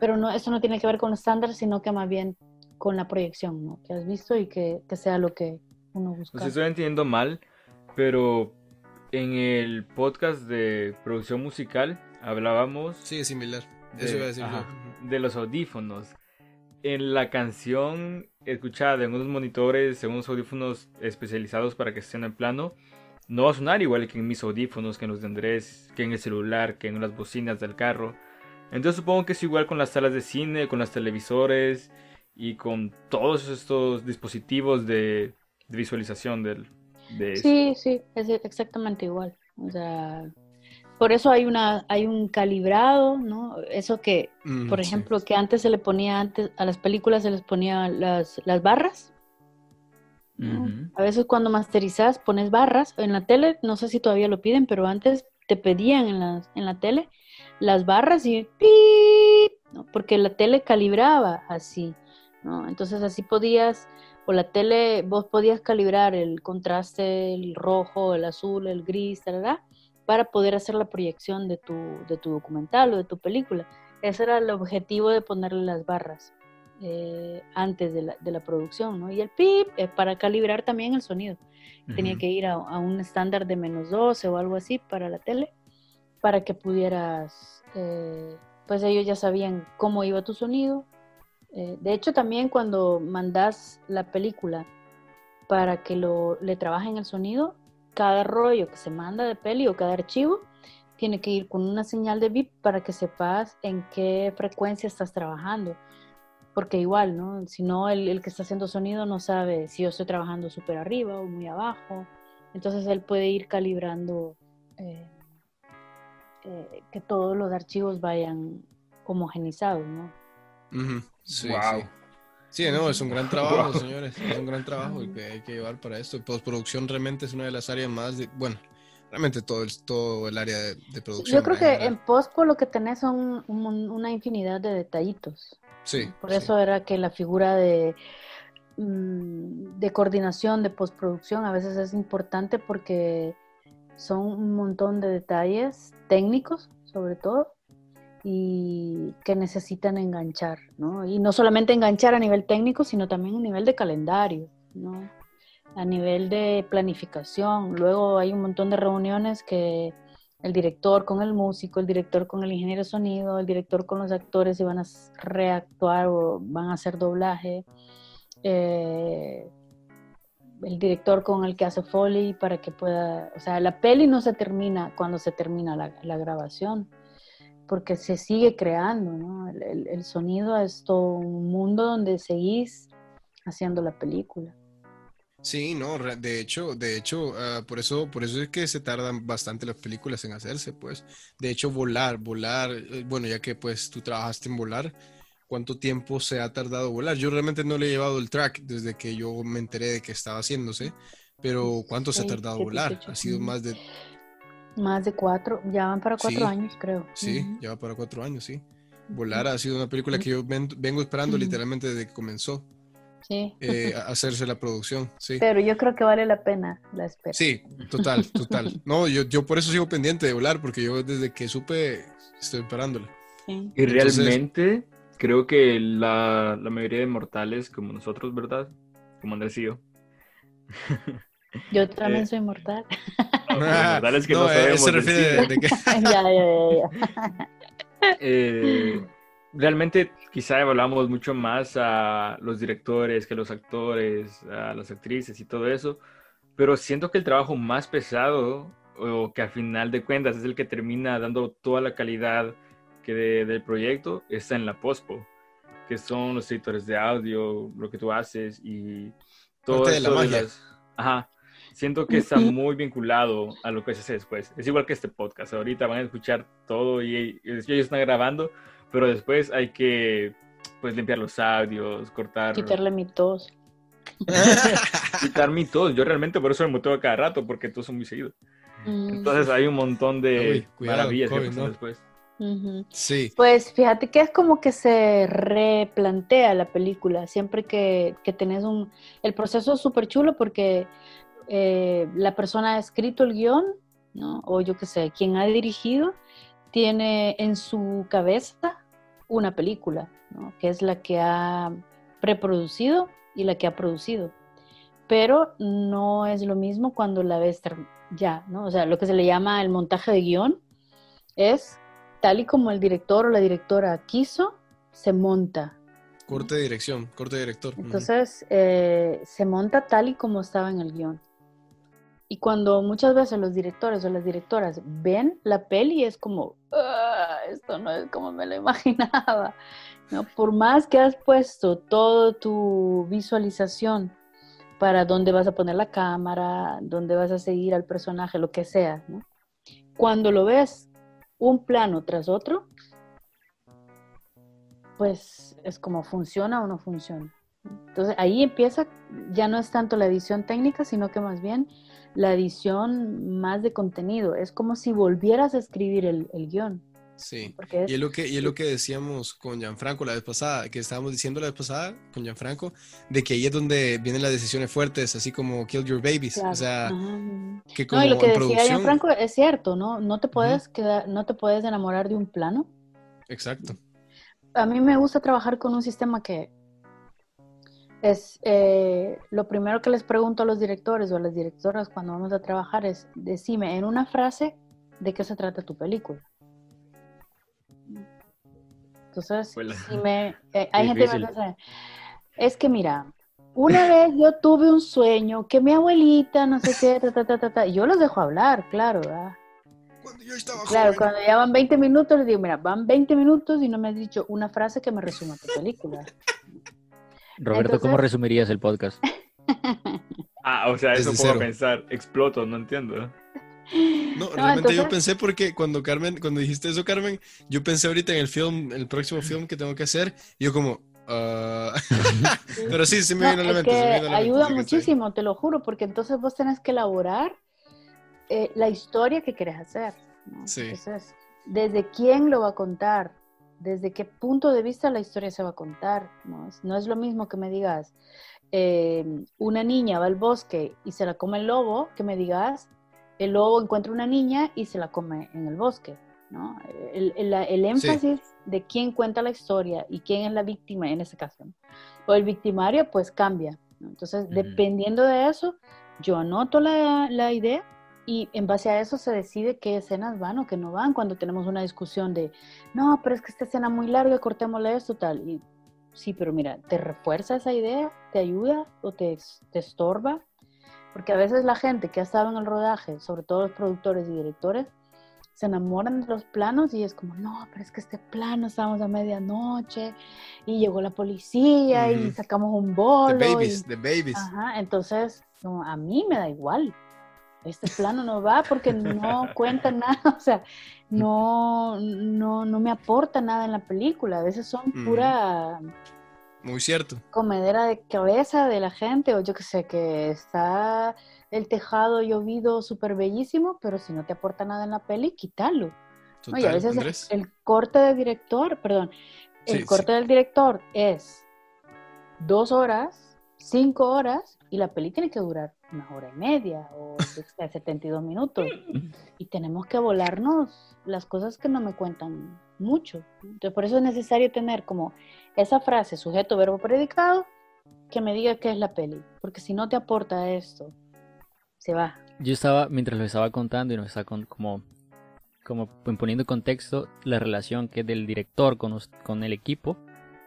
pero no, eso no tiene que ver con estándar, sino que más bien con la proyección ¿no? que has visto y que, que sea lo que uno busca. Pues estoy entendiendo mal, pero en el podcast de producción musical hablábamos... Sí, es similar. De, eso iba a decir de los audífonos. En la canción escuchada en unos monitores, en unos audífonos especializados para que estén en plano, no va a sonar igual que en mis audífonos, que en los de Andrés, que en el celular, que en las bocinas del carro. Entonces supongo que es igual con las salas de cine, con los televisores y con todos estos dispositivos de, visualización del, de Sí, sí, es exactamente igual. O sea, por eso hay una hay un calibrado, ¿no? Eso que, mm, por ejemplo, que antes se le ponía antes a las películas se les ponía las, las barras. A veces cuando masterizas pones barras en la tele, no sé si todavía lo piden, pero antes te pedían en la, en la tele las barras y ¿no? porque la tele calibraba así, ¿no? Entonces así podías, o la tele, vos podías calibrar el contraste, el rojo, el azul, el gris, ¿verdad? para poder hacer la proyección de tu, de tu documental o de tu película. Ese era el objetivo de ponerle las barras eh, antes de la, de la, producción, ¿no? Y el pip es para calibrar también el sonido. Tenía que ir a, a un estándar de menos 12 o algo así para la tele para que pudieras, eh, pues ellos ya sabían cómo iba tu sonido. Eh, de hecho, también cuando mandas la película para que lo, le trabajen el sonido, cada rollo que se manda de peli o cada archivo tiene que ir con una señal de VIP para que sepas en qué frecuencia estás trabajando. Porque igual, ¿no? Si no, el, que está haciendo sonido no sabe si yo estoy trabajando súper arriba o muy abajo. Entonces él puede ir calibrando eh, eh, que todos los archivos vayan homogenizados, ¿no? Sí, sí. no, es un gran trabajo, señores. Es un gran trabajo que hay que llevar para esto. Postproducción realmente es una de las áreas más, de, bueno, realmente todo el, todo el área de, producción. Yo creo que en postpo lo que tenés son una infinidad de detallitos. Sí. Por eso era que la figura de, mm, de coordinación de postproducción a veces es importante porque son un montón de detalles técnicos, sobre todo, y que necesitan enganchar, ¿no? Y no solamente enganchar a nivel técnico, sino también a nivel de calendario, ¿no? A nivel de planificación. Luego hay un montón de reuniones que el director con el músico, el director con el ingeniero de sonido, el director con los actores si van a reactuar o van a hacer doblaje, eh, el director con el que hace Foley para que pueda, o sea, la peli no se termina cuando se termina la, grabación, porque se sigue creando, ¿no? El, el, sonido es todo un mundo donde seguís haciendo la película. Sí, no, de hecho, de hecho, ah, por eso, por eso es que se tardan bastante las películas en hacerse, pues. De hecho, volar, volar, eh, bueno, ya que pues tú trabajaste en volar, ¿cuánto tiempo se ha tardado volar? Yo realmente no le he llevado el track desde que yo me enteré de que estaba haciéndose, pero ¿cuánto se ha tardado volar? Ha sido más de... Más de cuatro, ya van para cuatro años, creo. Sí, ya va para cuatro años, sí. Volar ha sido una película que yo vengo esperando literalmente desde que comenzó. Eh, hacerse la producción, sí. Pero yo creo que vale la pena la espera. Sí, total, total. No, yo, yo por eso sigo pendiente de volar, porque yo desde que supe estoy esperándola. Y realmente creo que la, la, mayoría de mortales como nosotros, ¿verdad? Como Andrés y yo. También eh, soy mortal. mortales que no, no se refiere de, que... ya, ya, ya. Eh, realmente quizá evaluamos mucho más a los directores que a los actores, a las actrices y todo eso, pero siento que el trabajo más pesado o que al final de cuentas es el que termina dando toda la calidad que del proyecto está en la pospo, que son los editores de audio, lo que tú haces y todo eso de, las... Ajá. Siento que está muy vinculado a lo que se hace después. Es igual que este podcast. Ahorita van a escuchar todo y ellos están grabando, pero después hay que pues limpiar los audios, cortar. Quitarle mi tos. Quitar mi tos. Yo realmente por eso me muteo cada rato, porque todos son muy seguidos. Mm. Entonces hay un montón de maravillas que pasan después. Sí. Pues fíjate que es como que se replantea la película siempre que, que tenés un... El proceso es súper chulo porque eh, la persona ha escrito el guion, ¿no? O yo qué sé, quien ha dirigido, tiene en su cabeza una película, que es la que ha preproducido y la que ha producido. Pero no es lo mismo cuando la ves ya, ¿no? O sea, lo que se le llama el montaje de guion es tal y como el director o la directora quiso, se monta. Corte de dirección, corte de director. Entonces, eh, se monta tal y como estaba en el guion. Y cuando muchas veces los directores o las directoras ven la peli, es como, ah, esto no es como me lo imaginaba. ¿no? Por más que has puesto toda tu visualización para dónde vas a poner la cámara, dónde vas a seguir al personaje, lo que sea, ¿no? cuando lo ves un plano tras otro, pues es como funciona o no funciona. Entonces ahí empieza, ya no es tanto la edición técnica, sino que más bien la edición más de contenido. Es como si volvieras a escribir el, el guion. Sí, y, es lo que, y es lo que decíamos con Gianfranco la vez pasada, que estábamos diciendo la vez pasada con Gianfranco, de que ahí es donde vienen las decisiones fuertes, así como Kill Your Babies. O sea, que como no, y lo que decía Gianfranco es cierto, ¿no? No te puedes quedar, no te puedes enamorar de un plano. Exacto. A mí me gusta trabajar con un sistema que es eh, lo primero que les pregunto a los directores o a las directoras cuando vamos a trabajar es decime en una frase de qué se trata tu película. Entonces, si me, eh, hay gente que me dice, es que mira, una vez yo tuve un sueño que mi abuelita, no sé qué, ta, ta, ta, ta, yo los dejo hablar, claro, Cuando yo estaba claro, cuando ya van 20 minutos, les digo, mira, van 20 minutos y no me has dicho una frase que me resuma tu película. Roberto, ¿cómo resumirías el podcast? ah, o sea, eso puedo pensar, exploto, no entiendo. No, realmente yo pensé porque cuando Carmen, cuando dijiste eso, Carmen, yo pensé ahorita en el film, el próximo film que tengo que hacer, y yo como, ah", pero sí, sí me viene a la mente. ayuda muchísimo, te lo juro, porque entonces vos tenés que elaborar eh, la historia que querés hacer. Sí. Entonces, desde quién lo va a contar, desde qué punto de vista la historia se va a contar. No, no es lo mismo que me digas, eh, una niña va al bosque y se la come el lobo, que me digas, el lobo encuentra una niña y se la come en el bosque. ¿no? El, el, énfasis de quién cuenta la historia y quién es la víctima en ese caso, o el victimario, pues cambia. Entonces, dependiendo de eso, yo anoto la, la idea y en base a eso se decide qué escenas van o qué no van cuando tenemos una discusión de, no, pero es que esta escena es muy larga, cortémosle esto, tal. Y sí, pero mira, ¿te refuerza esa idea? ¿Te ayuda o te, te estorba? Porque a veces la gente que ha estado en el rodaje, sobre todo los productores y directores, se enamoran de los planos y es como, no, pero es que este plano estábamos a medianoche y llegó la policía y sacamos un bolo. The babies, the babies. Ajá, entonces, a mí me da igual este plano no va porque no cuenta nada, o sea, no, no, no me aporta nada en la película. A veces son pura... Muy cierto. Comedera de cabeza de la gente, o yo que sé, que está el tejado llovido súper bellísimo, pero si no te aporta nada en la peli, quítalo. y a veces el, corte del director, perdón, el corte del director es dos horas, cinco horas, y la peli tiene que durar una hora y media o 72 minutos. Y tenemos que volarnos las cosas que no me cuentan mucho. Entonces, por eso es necesario tener como esa frase, sujeto, verbo, predicado, que me diga qué es la peli. Porque si no te aporta esto, se va. Yo estaba, mientras lo estaba contando y nos estaba como, como poniendo contexto la relación que es del director con, con el equipo,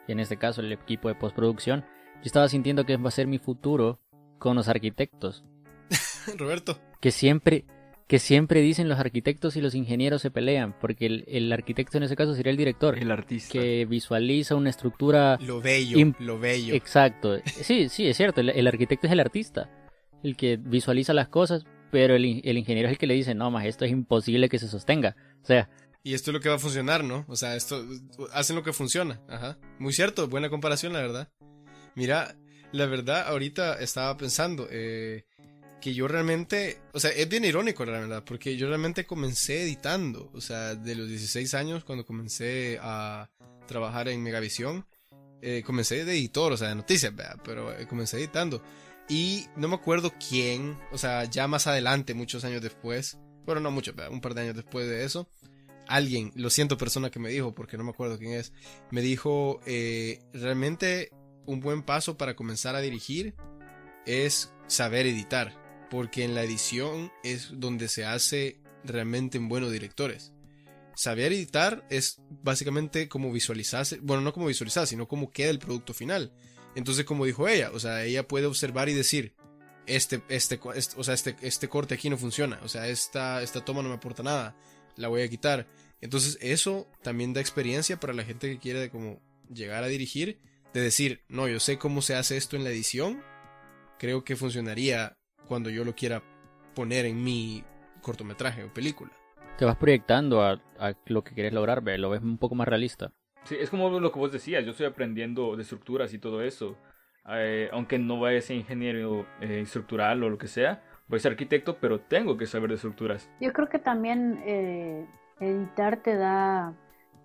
y en este caso el equipo de postproducción, yo estaba sintiendo que va a ser mi futuro con los arquitectos. Roberto. Que siempre, que siempre dicen los arquitectos y los ingenieros se pelean, porque el, arquitecto en ese caso sería el director. El artista. Que visualiza una estructura... Lo bello, lo bello. Exacto. Sí, sí, es cierto, el, arquitecto es el artista, el que visualiza las cosas, pero el, ingeniero es el que le dice, no, más esto es imposible que se sostenga. O sea... Y esto es lo que va a funcionar, ¿no? O sea, esto hacen lo que funciona. Ajá. Muy cierto, buena comparación, la verdad. Mira, la verdad, ahorita estaba pensando eh, que yo realmente, o sea, es bien irónico la verdad, porque yo realmente comencé editando, o sea, de los 16 años cuando comencé a trabajar en Megavisión, eh, comencé de editor, o sea, de noticias, pero eh, comencé editando. Y no me acuerdo quién, o sea, ya más adelante, muchos años después, bueno, no mucho, un par de años después de eso, alguien, lo siento persona que me dijo, porque no me acuerdo quién es, me dijo, realmente un buen paso para comenzar a dirigir es saber editar, porque en la edición es donde se hace realmente en buenos directores. Saber editar es básicamente como visualizarse, bueno, no como visualizar, sino como queda el producto final. Entonces, como dijo ella, o sea, ella puede observar y decir, este, este, o sea, este, este corte aquí no funciona, o sea, esta, esta toma no me aporta nada, la voy a quitar. Entonces, eso también da experiencia para la gente que quiere como llegar a dirigir de decir, no, yo sé cómo se hace esto en la edición, creo que funcionaría cuando yo lo quiera poner en mi cortometraje o película. Te vas proyectando a, lo que quieres lograr, lo ves un poco más realista. Sí, es como lo que vos decías, yo estoy aprendiendo de estructuras y todo eso. Eh, aunque no vaya a ser ingeniero eh, estructural o lo que sea, voy a ser arquitecto, pero tengo que saber de estructuras. Yo creo que también eh, editar te da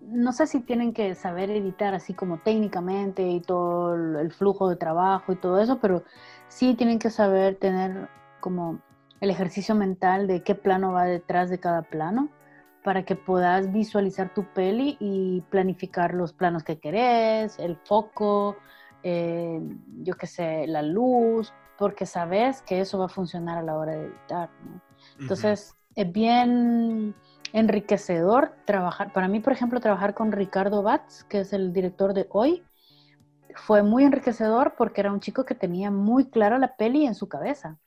no sé si tienen que saber editar así como técnicamente y todo el flujo de trabajo y todo eso, pero sí tienen que saber tener como el ejercicio mental de qué plano va detrás de cada plano para que puedas visualizar tu peli y planificar los planos que querés, el foco, eh, yo qué sé, la luz, porque sabes que eso va a funcionar a la hora de editar. Entonces, es bien enriquecedor trabajar. Para mí, por ejemplo, trabajar con Ricardo Batz, que es el director de hoy, fue muy enriquecedor porque era un chico que tenía muy clara la peli en su cabeza.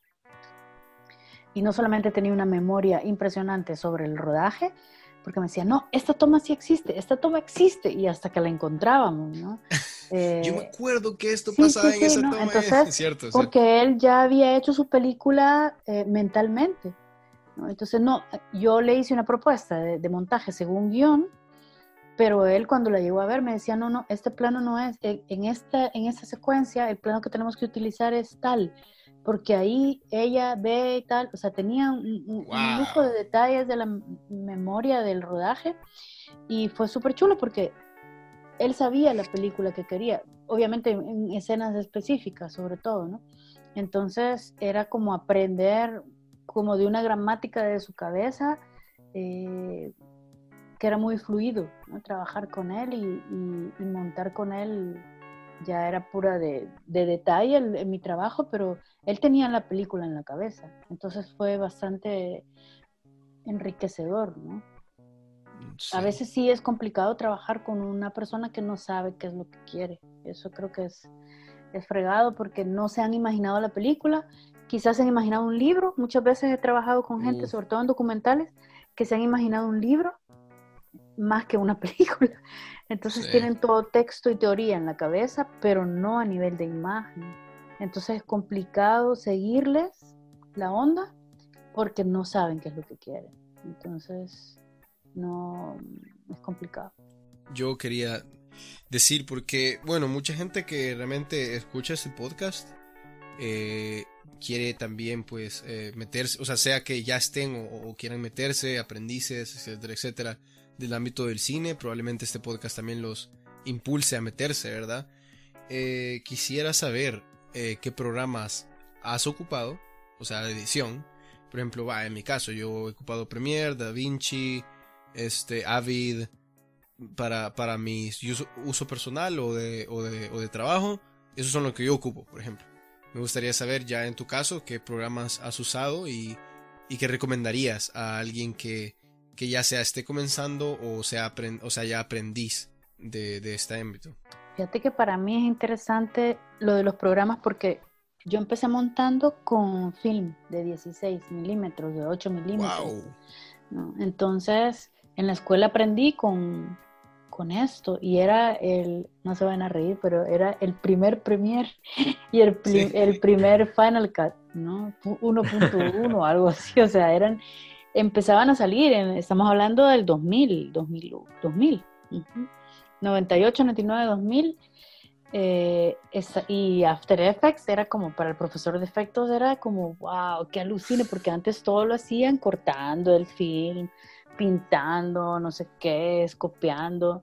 Y no solamente tenía una memoria impresionante sobre el rodaje, porque me decía, no, esta toma sí existe, esta toma existe, y hasta que la encontrábamos, ¿no? Yo me acuerdo que esto pasaba en esa toma. Entonces, cierto, porque él ya había hecho su película eh, mentalmente. Entonces, no, yo le hice una propuesta de, montaje según guion, pero él cuando la llegó a ver me decía, no, no, este plano no es, en esta, en esta secuencia el plano que tenemos que utilizar es tal, porque ahí ella ve y tal, o sea, tenía un, un, de detalles de la memoria del rodaje y fue súper chulo porque él sabía la película que quería, obviamente en escenas específicas sobre todo, ¿no? Entonces era como aprender como de una gramática de su cabeza, eh, que era muy fluido, trabajar con él y, montar con él ya era pura de, de detalle en mi trabajo, pero él tenía la película en la cabeza. Entonces fue bastante enriquecedor, ¿no? A veces sí es complicado trabajar con una persona que no sabe qué es lo que quiere. Eso creo que es, es fregado porque no se han imaginado la película, quizás se han imaginado un libro. Muchas veces he trabajado con gente, sobre todo en documentales, que se han imaginado un libro más que una película. Entonces tienen todo texto y teoría en la cabeza, pero no a nivel de imagen. Entonces es complicado seguirles la onda porque no saben qué es lo que quieren. Entonces, no es complicado. Yo quería decir porque, bueno, mucha gente que realmente escucha este podcast eh, quiere también pues eh, meterse, o sea, sea que ya estén o, quieran meterse, aprendices, etcétera, etcétera, del ámbito del cine, probablemente este podcast también los impulse a meterse, ¿verdad? Eh, quisiera saber qué programas has ocupado, o sea, de edición. Por ejemplo, va, en mi caso, yo he ocupado Premiere, DaVinci, este, Avid, para, para mi uso, personal o de, o, de, o de trabajo. Esos son los que yo ocupo, por ejemplo. Me gustaría saber ya en tu caso qué programas has usado y, y qué recomendarías a alguien que, que ya sea esté comenzando o sea, o sea ya aprendiz de, de este ámbito. Fíjate que para mí es interesante lo de los programas porque yo empecé montando con film de 16 milímetros, de 8 milímetros. Wow. Entonces, en la escuela aprendí con, con esto y era el, no se van a reír, pero era el primer Premiere y el, el primer Final Cut, ¿no? 1.1, algo así, o sea, eran, empezaban a salir, estamos hablando del 2000, 2000, 2000, 98, 99, 2000. y After Effects era como para el profesor de efectos, era como, wow, qué alucine, porque antes todo lo hacían cortando el film, pintando, no sé qué, escopiando.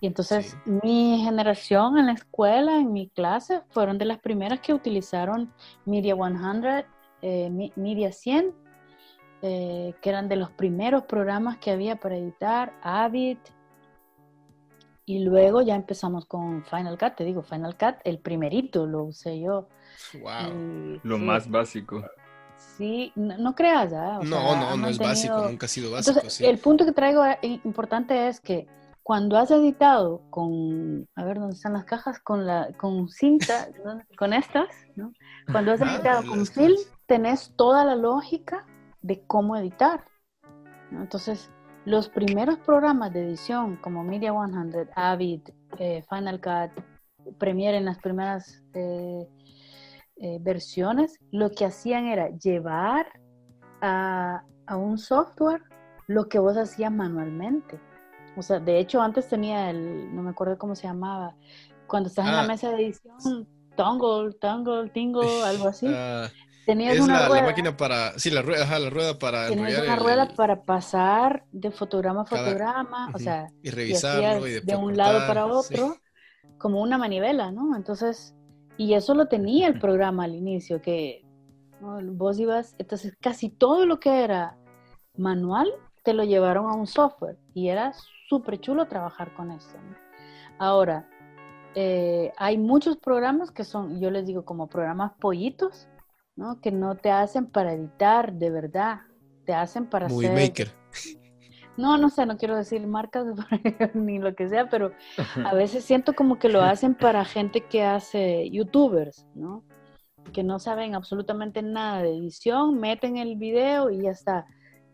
Y entonces mi generación en la escuela, en mi clase, fueron de las primeras que utilizaron Media 100, eh, Media 100, eh, que eran de los primeros programas que había para editar, Avid. Y luego ya empezamos con Final Cut, te digo, Final Cut, el primerito lo usé yo. Wow. lo más básico. Sí, no, creas, ¿ah? no, no, no es básico, nunca ha sido básico. Entonces, el punto que traigo eh, importante es que cuando has editado con, a ver dónde están las cajas, con la, con cinta, con estas, ¿no? Cuando has ah, editado con film, tenés toda la lógica de cómo editar. Entonces, los primeros programas de edición como Media 100, Avid, eh, Final Cut, Premiere en las primeras eh, eh, versiones, lo que hacían era llevar a, un software lo que vos hacías manualmente. O sea, de hecho antes tenía el, no me acuerdo cómo se llamaba, cuando estás en la ah. mesa de edición, Tongle, Tongle, Tingle, algo así. Uh, tenías una rueda, la máquina para, sí, la rueda, la rueda para tenías una rueda para pasar de fotograma a fotograma, o sea, y revisarlo y de un lado para otro, como una manivela, ¿no? Entonces, y eso lo tenía el programa al inicio, que vos ibas, entonces casi todo lo que era manual te lo llevaron a un software y era súper chulo trabajar con eso. Ahora, eh, hay muchos programas que son, yo les digo, como programas pollitos, ¿no? Que no te hacen para editar de verdad, te hacen para Movie Maker. No, no sé, no quiero decir marcas ni lo que sea, pero a veces siento como que lo hacen para gente que hace youtubers, ¿no? Que no saben absolutamente nada de edición, meten el video y ya está.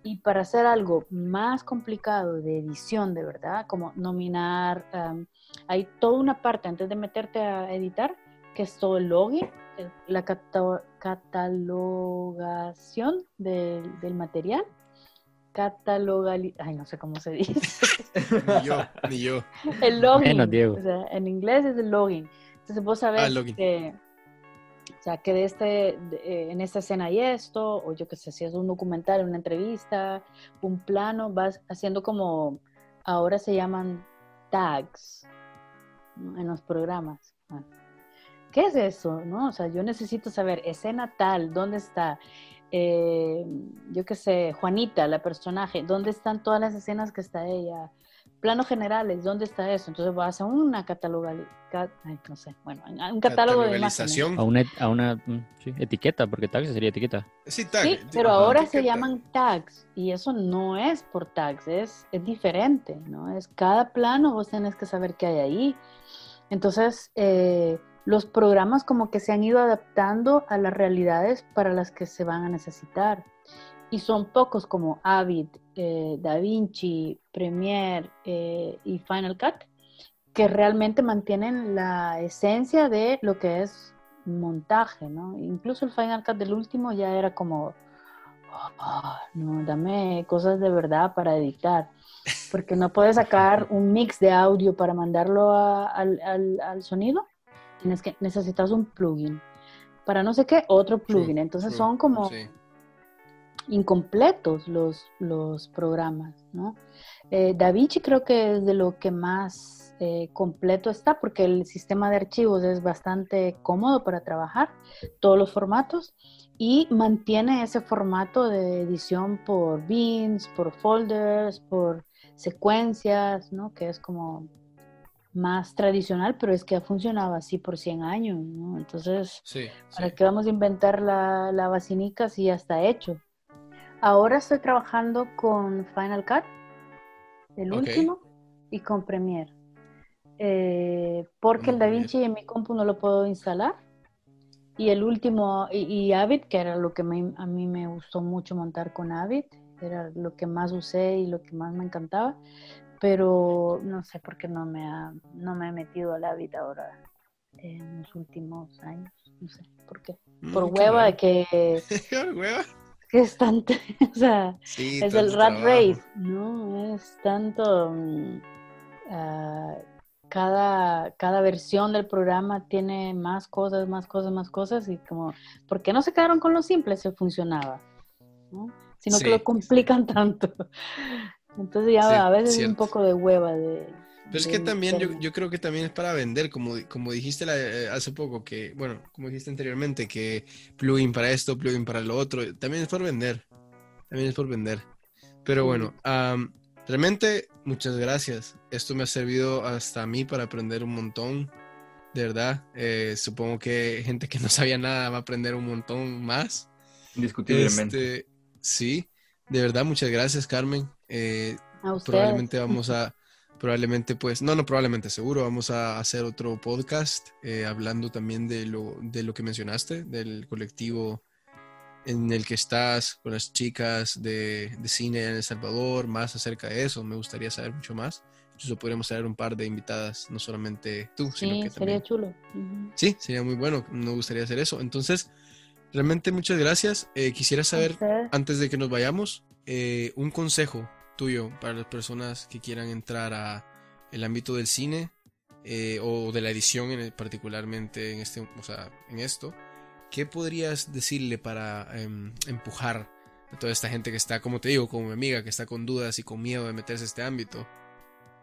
Y para hacer algo más complicado de edición, de verdad, como nominar, hay toda una parte antes de meterte a editar, que es todo el login, la catalogación del material catalogal... Ay, no sé cómo se dice. ni yo, ni yo. El login. O sea, en inglés es el login. Entonces vos sabés ah, que... O sea, que de este, eh, en esta escena hay esto, o yo qué sé, si es un documental, una entrevista, un plano, vas haciendo como, ahora se llaman tags en los programas. Ah. ¿Qué es eso? ¿No? O sea, yo necesito saber, escena tal, ¿dónde está? Eh, yo qué sé, Juanita, la personaje, ¿dónde están todas las escenas que está ella? planos generales, ¿dónde está eso? Entonces vas a una cataloga, no sé, bueno, un catálogo de imágenes. A una, a una mm, sí, etiqueta, porque tags sería etiqueta. Sí, tag, sí pero ahora se llaman tags y eso no es por tags, es, es diferente, ¿no? Es cada plano vos tenés que saber qué hay ahí. Entonces, eh, los programas como que se han ido adaptando a las realidades para las que se van a necesitar. Y son pocos como Avid, eh, DaVinci, Premiere eh, y Final Cut que realmente mantienen la esencia de lo que es montaje, ¿no? Incluso el Final Cut del último ya era como, oh, no, dame cosas de verdad para editar, porque no puedes sacar un mix de audio para mandarlo al, al, sonido, tienes que, necesitas un plugin. Para no sé qué, otro plugin. Entonces son como incompletos los, los programas, ¿no? Eh, DaVinci creo que es de lo que más eh, completo está porque el sistema de archivos es bastante cómodo para trabajar, todos los formatos, y mantiene ese formato de edición por bins, por folders, por secuencias, ¿no? Que es como más tradicional, pero es que ha funcionado así por 100 años, ¿no? Entonces, ¿para qué vamos a inventar la, la vacinica si ya está hecho? Ahora estoy trabajando con Final Cut, el último, y con Premiere. Eh, porque el DaVinci en mi compu no lo puedo instalar. Y el último, y, Avid, que era lo que a mí me gustó mucho montar con Avid, era lo que más usé y lo que más me encantaba. Pero no sé por qué no me, ha, no me he metido al Avid ahora en los últimos años. No sé por qué. Mm, por hueva de que. ¿Hueva? que es tanto, o sea, es el rat race, ¿no? Es tanto, ah, cada, cada versión del programa tiene más cosas, más cosas, más cosas, y como, ¿por qué no se quedaron con lo simple si funcionaba? ¿no? Sino que lo complican tanto. Entonces ya a veces es un poco de hueva de pero es que también yo, yo, creo que también es para vender, como, como dijiste eh, hace poco, que, bueno, como dijiste anteriormente, que plugin para esto, plugin para lo otro, también es por vender, también es por vender. Pero bueno, realmente muchas gracias. Esto me ha servido hasta a mí para aprender un montón, de verdad. Eh, supongo que gente que no sabía nada va a aprender un montón más. Indiscutiblemente. Este, sí, de verdad, muchas gracias, Carmen. Eh, probablemente vamos a probablemente pues, no, no, probablemente seguro, vamos a hacer otro podcast eh, hablando también de lo, de lo que mencionaste, del colectivo en el que estás con las chicas de, de, cine en El Salvador, más acerca de eso, me gustaría saber mucho más. Incluso podríamos traer un par de invitadas, no solamente tú, sino que también... sería chulo. Sí, sería muy bueno, me gustaría hacer eso. Entonces, realmente muchas gracias. Eh, quisiera saber, antes de que nos vayamos, eh, un consejo tuyo para las personas que quieran entrar a el ámbito del cine eh, o de la edición en particularmente en este o sea, en esto. Qué podrías decirle para em, empujar a toda esta gente que está como te digo como mi amiga que está con dudas y con miedo de meterse a este ámbito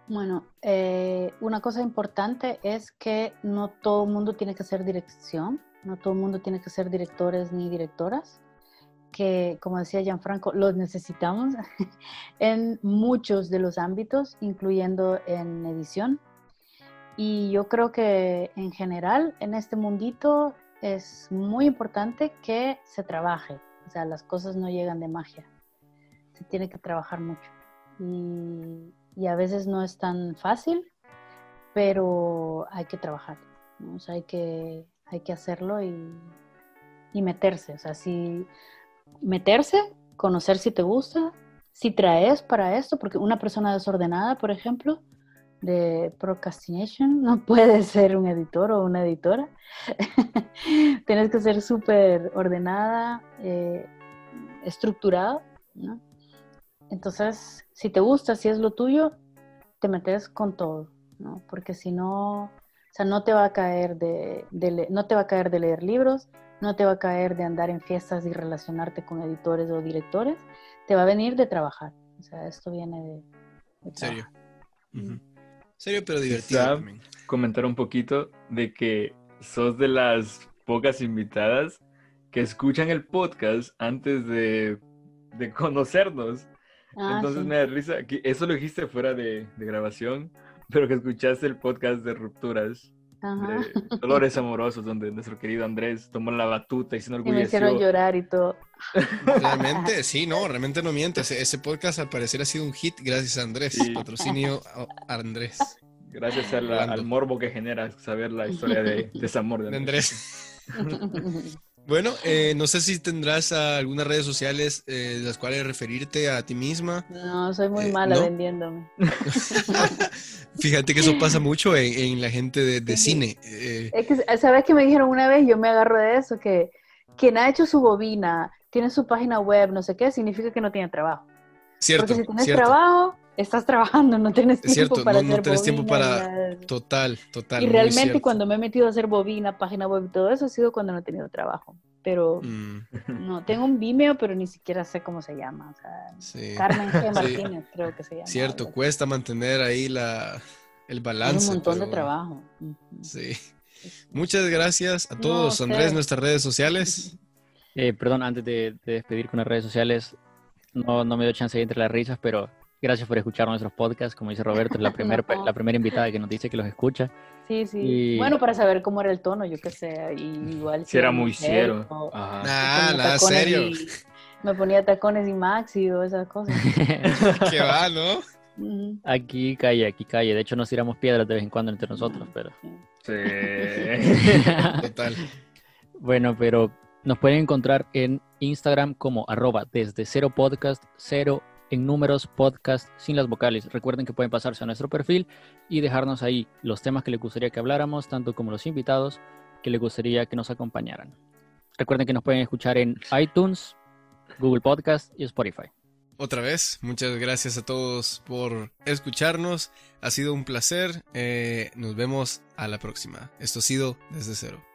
bueno, eh, una cosa importante es que no todo el mundo tiene que ser dirección, no todo el mundo tiene que ser directores ni directoras que, como decía Gianfranco, los necesitamos en muchos de los ámbitos, incluyendo en edición. Y yo creo que en general en este mundito es muy importante que se trabaje. O sea, las cosas no llegan de magia. Se tiene que trabajar mucho. Y, y a veces no es tan fácil, pero hay que trabajar. O sea, hay que, hay que hacerlo y, meterse. O sea, si meterse, conocer si te gusta, si traes para esto, porque una persona desordenada, por ejemplo, de procrastination, no puede ser un editor o una editora. Tienes que ser súper ordenada, eh, estructurada, ¿no? Entonces, si te gusta, si es lo tuyo, te metes con todo, ¿no? Porque si no, o sea, no te va a caer de, de no te va a caer de leer libros, no te va a caer de andar en fiestas y relacionarte con editores o directores, te va a venir de trabajar. O sea, esto viene de... Serio. Serio, pero divertido también. Comentar un poquito de que sos de las pocas invitadas que escuchan el podcast antes de, de conocernos. Ah, Entonces sí. me da risa. que eso lo dijiste fuera de, de grabación, pero que escuchaste el podcast de rupturas, Ajá. de Dolores Amorosos, donde nuestro querido Andrés tomó la batuta y se Y me enorgulleció. hicieron llorar y todo. Realmente, sí, no, realmente no miente. Ese, ese podcast al parecer ha sido un hit gracias a Andrés. Sí. Patrocinio a Andrés. Gracias a la- Hablando. al morbo que genera saber la historia de desamor de De Andrés. Bueno, eh, no sé si tendrás algunas redes sociales eh, las cuales referirte a ti misma. No, soy muy Eh, mala ¿no? vendiéndome. Fíjate que eso pasa mucho en, en la gente de, de cine. eh, Es que, ¿sabes qué me dijeron una vez? Yo me agarro de eso, que quien ha hecho su bobina, tiene su página web, no sé qué, significa que no tiene trabajo. cierto, Porque si tienes cierto. trabajo, estás trabajando, no tienes Es tiempo cierto, para no- no hacer tienes tiempo para-. Total, total. Y realmente cuando me he metido a hacer bobina, página web y todo eso, ha sido cuando no he tenido trabajo. Pero Mm, no, tengo un Vimeo, pero ni siquiera sé cómo se llama. O sea, sí. Carmen G. Sí. Martínez creo que se llama. Cierto, algo cuesta mantener ahí la, el Es balance. un montón de trabajo. Sí. Muchas gracias a No, todos. Andrés, nuestras redes sociales. Eh, perdón, antes de, de despedir con las redes sociales, no, no me dio chance de entre las risas, pero gracias por escuchar nuestros podcasts. Como dice Roberto, es la, primer, No. la primera invitada que nos dice que los escucha. Sí, sí. Y- Bueno, para saber cómo era el tono, yo qué sé. y igual Si era muy mujer, cielo. o- Ajá. Ah, me ponía nada, tacones serio. y- me ponía tacones y maxi o esas cosas. Que va, ¿no? Aquí calle, aquí calle. De hecho, nos tiramos piedras de vez en cuando entre nosotros, pero. Sí. Total. Bueno, pero nos pueden encontrar en Instagram como arroba desde cero podcast, cero en números podcast sin las vocales. Recuerden que pueden pasarse a nuestro perfil y dejarnos ahí los temas que les gustaría que habláramos, tanto como los invitados que les gustaría que nos acompañaran. Recuerden que nos pueden escuchar en iTunes, Google Podcast y Spotify. Otra vez, muchas gracias a todos por escucharnos. Ha sido un placer. Eh, nos vemos a la próxima. Esto ha sido desde cero.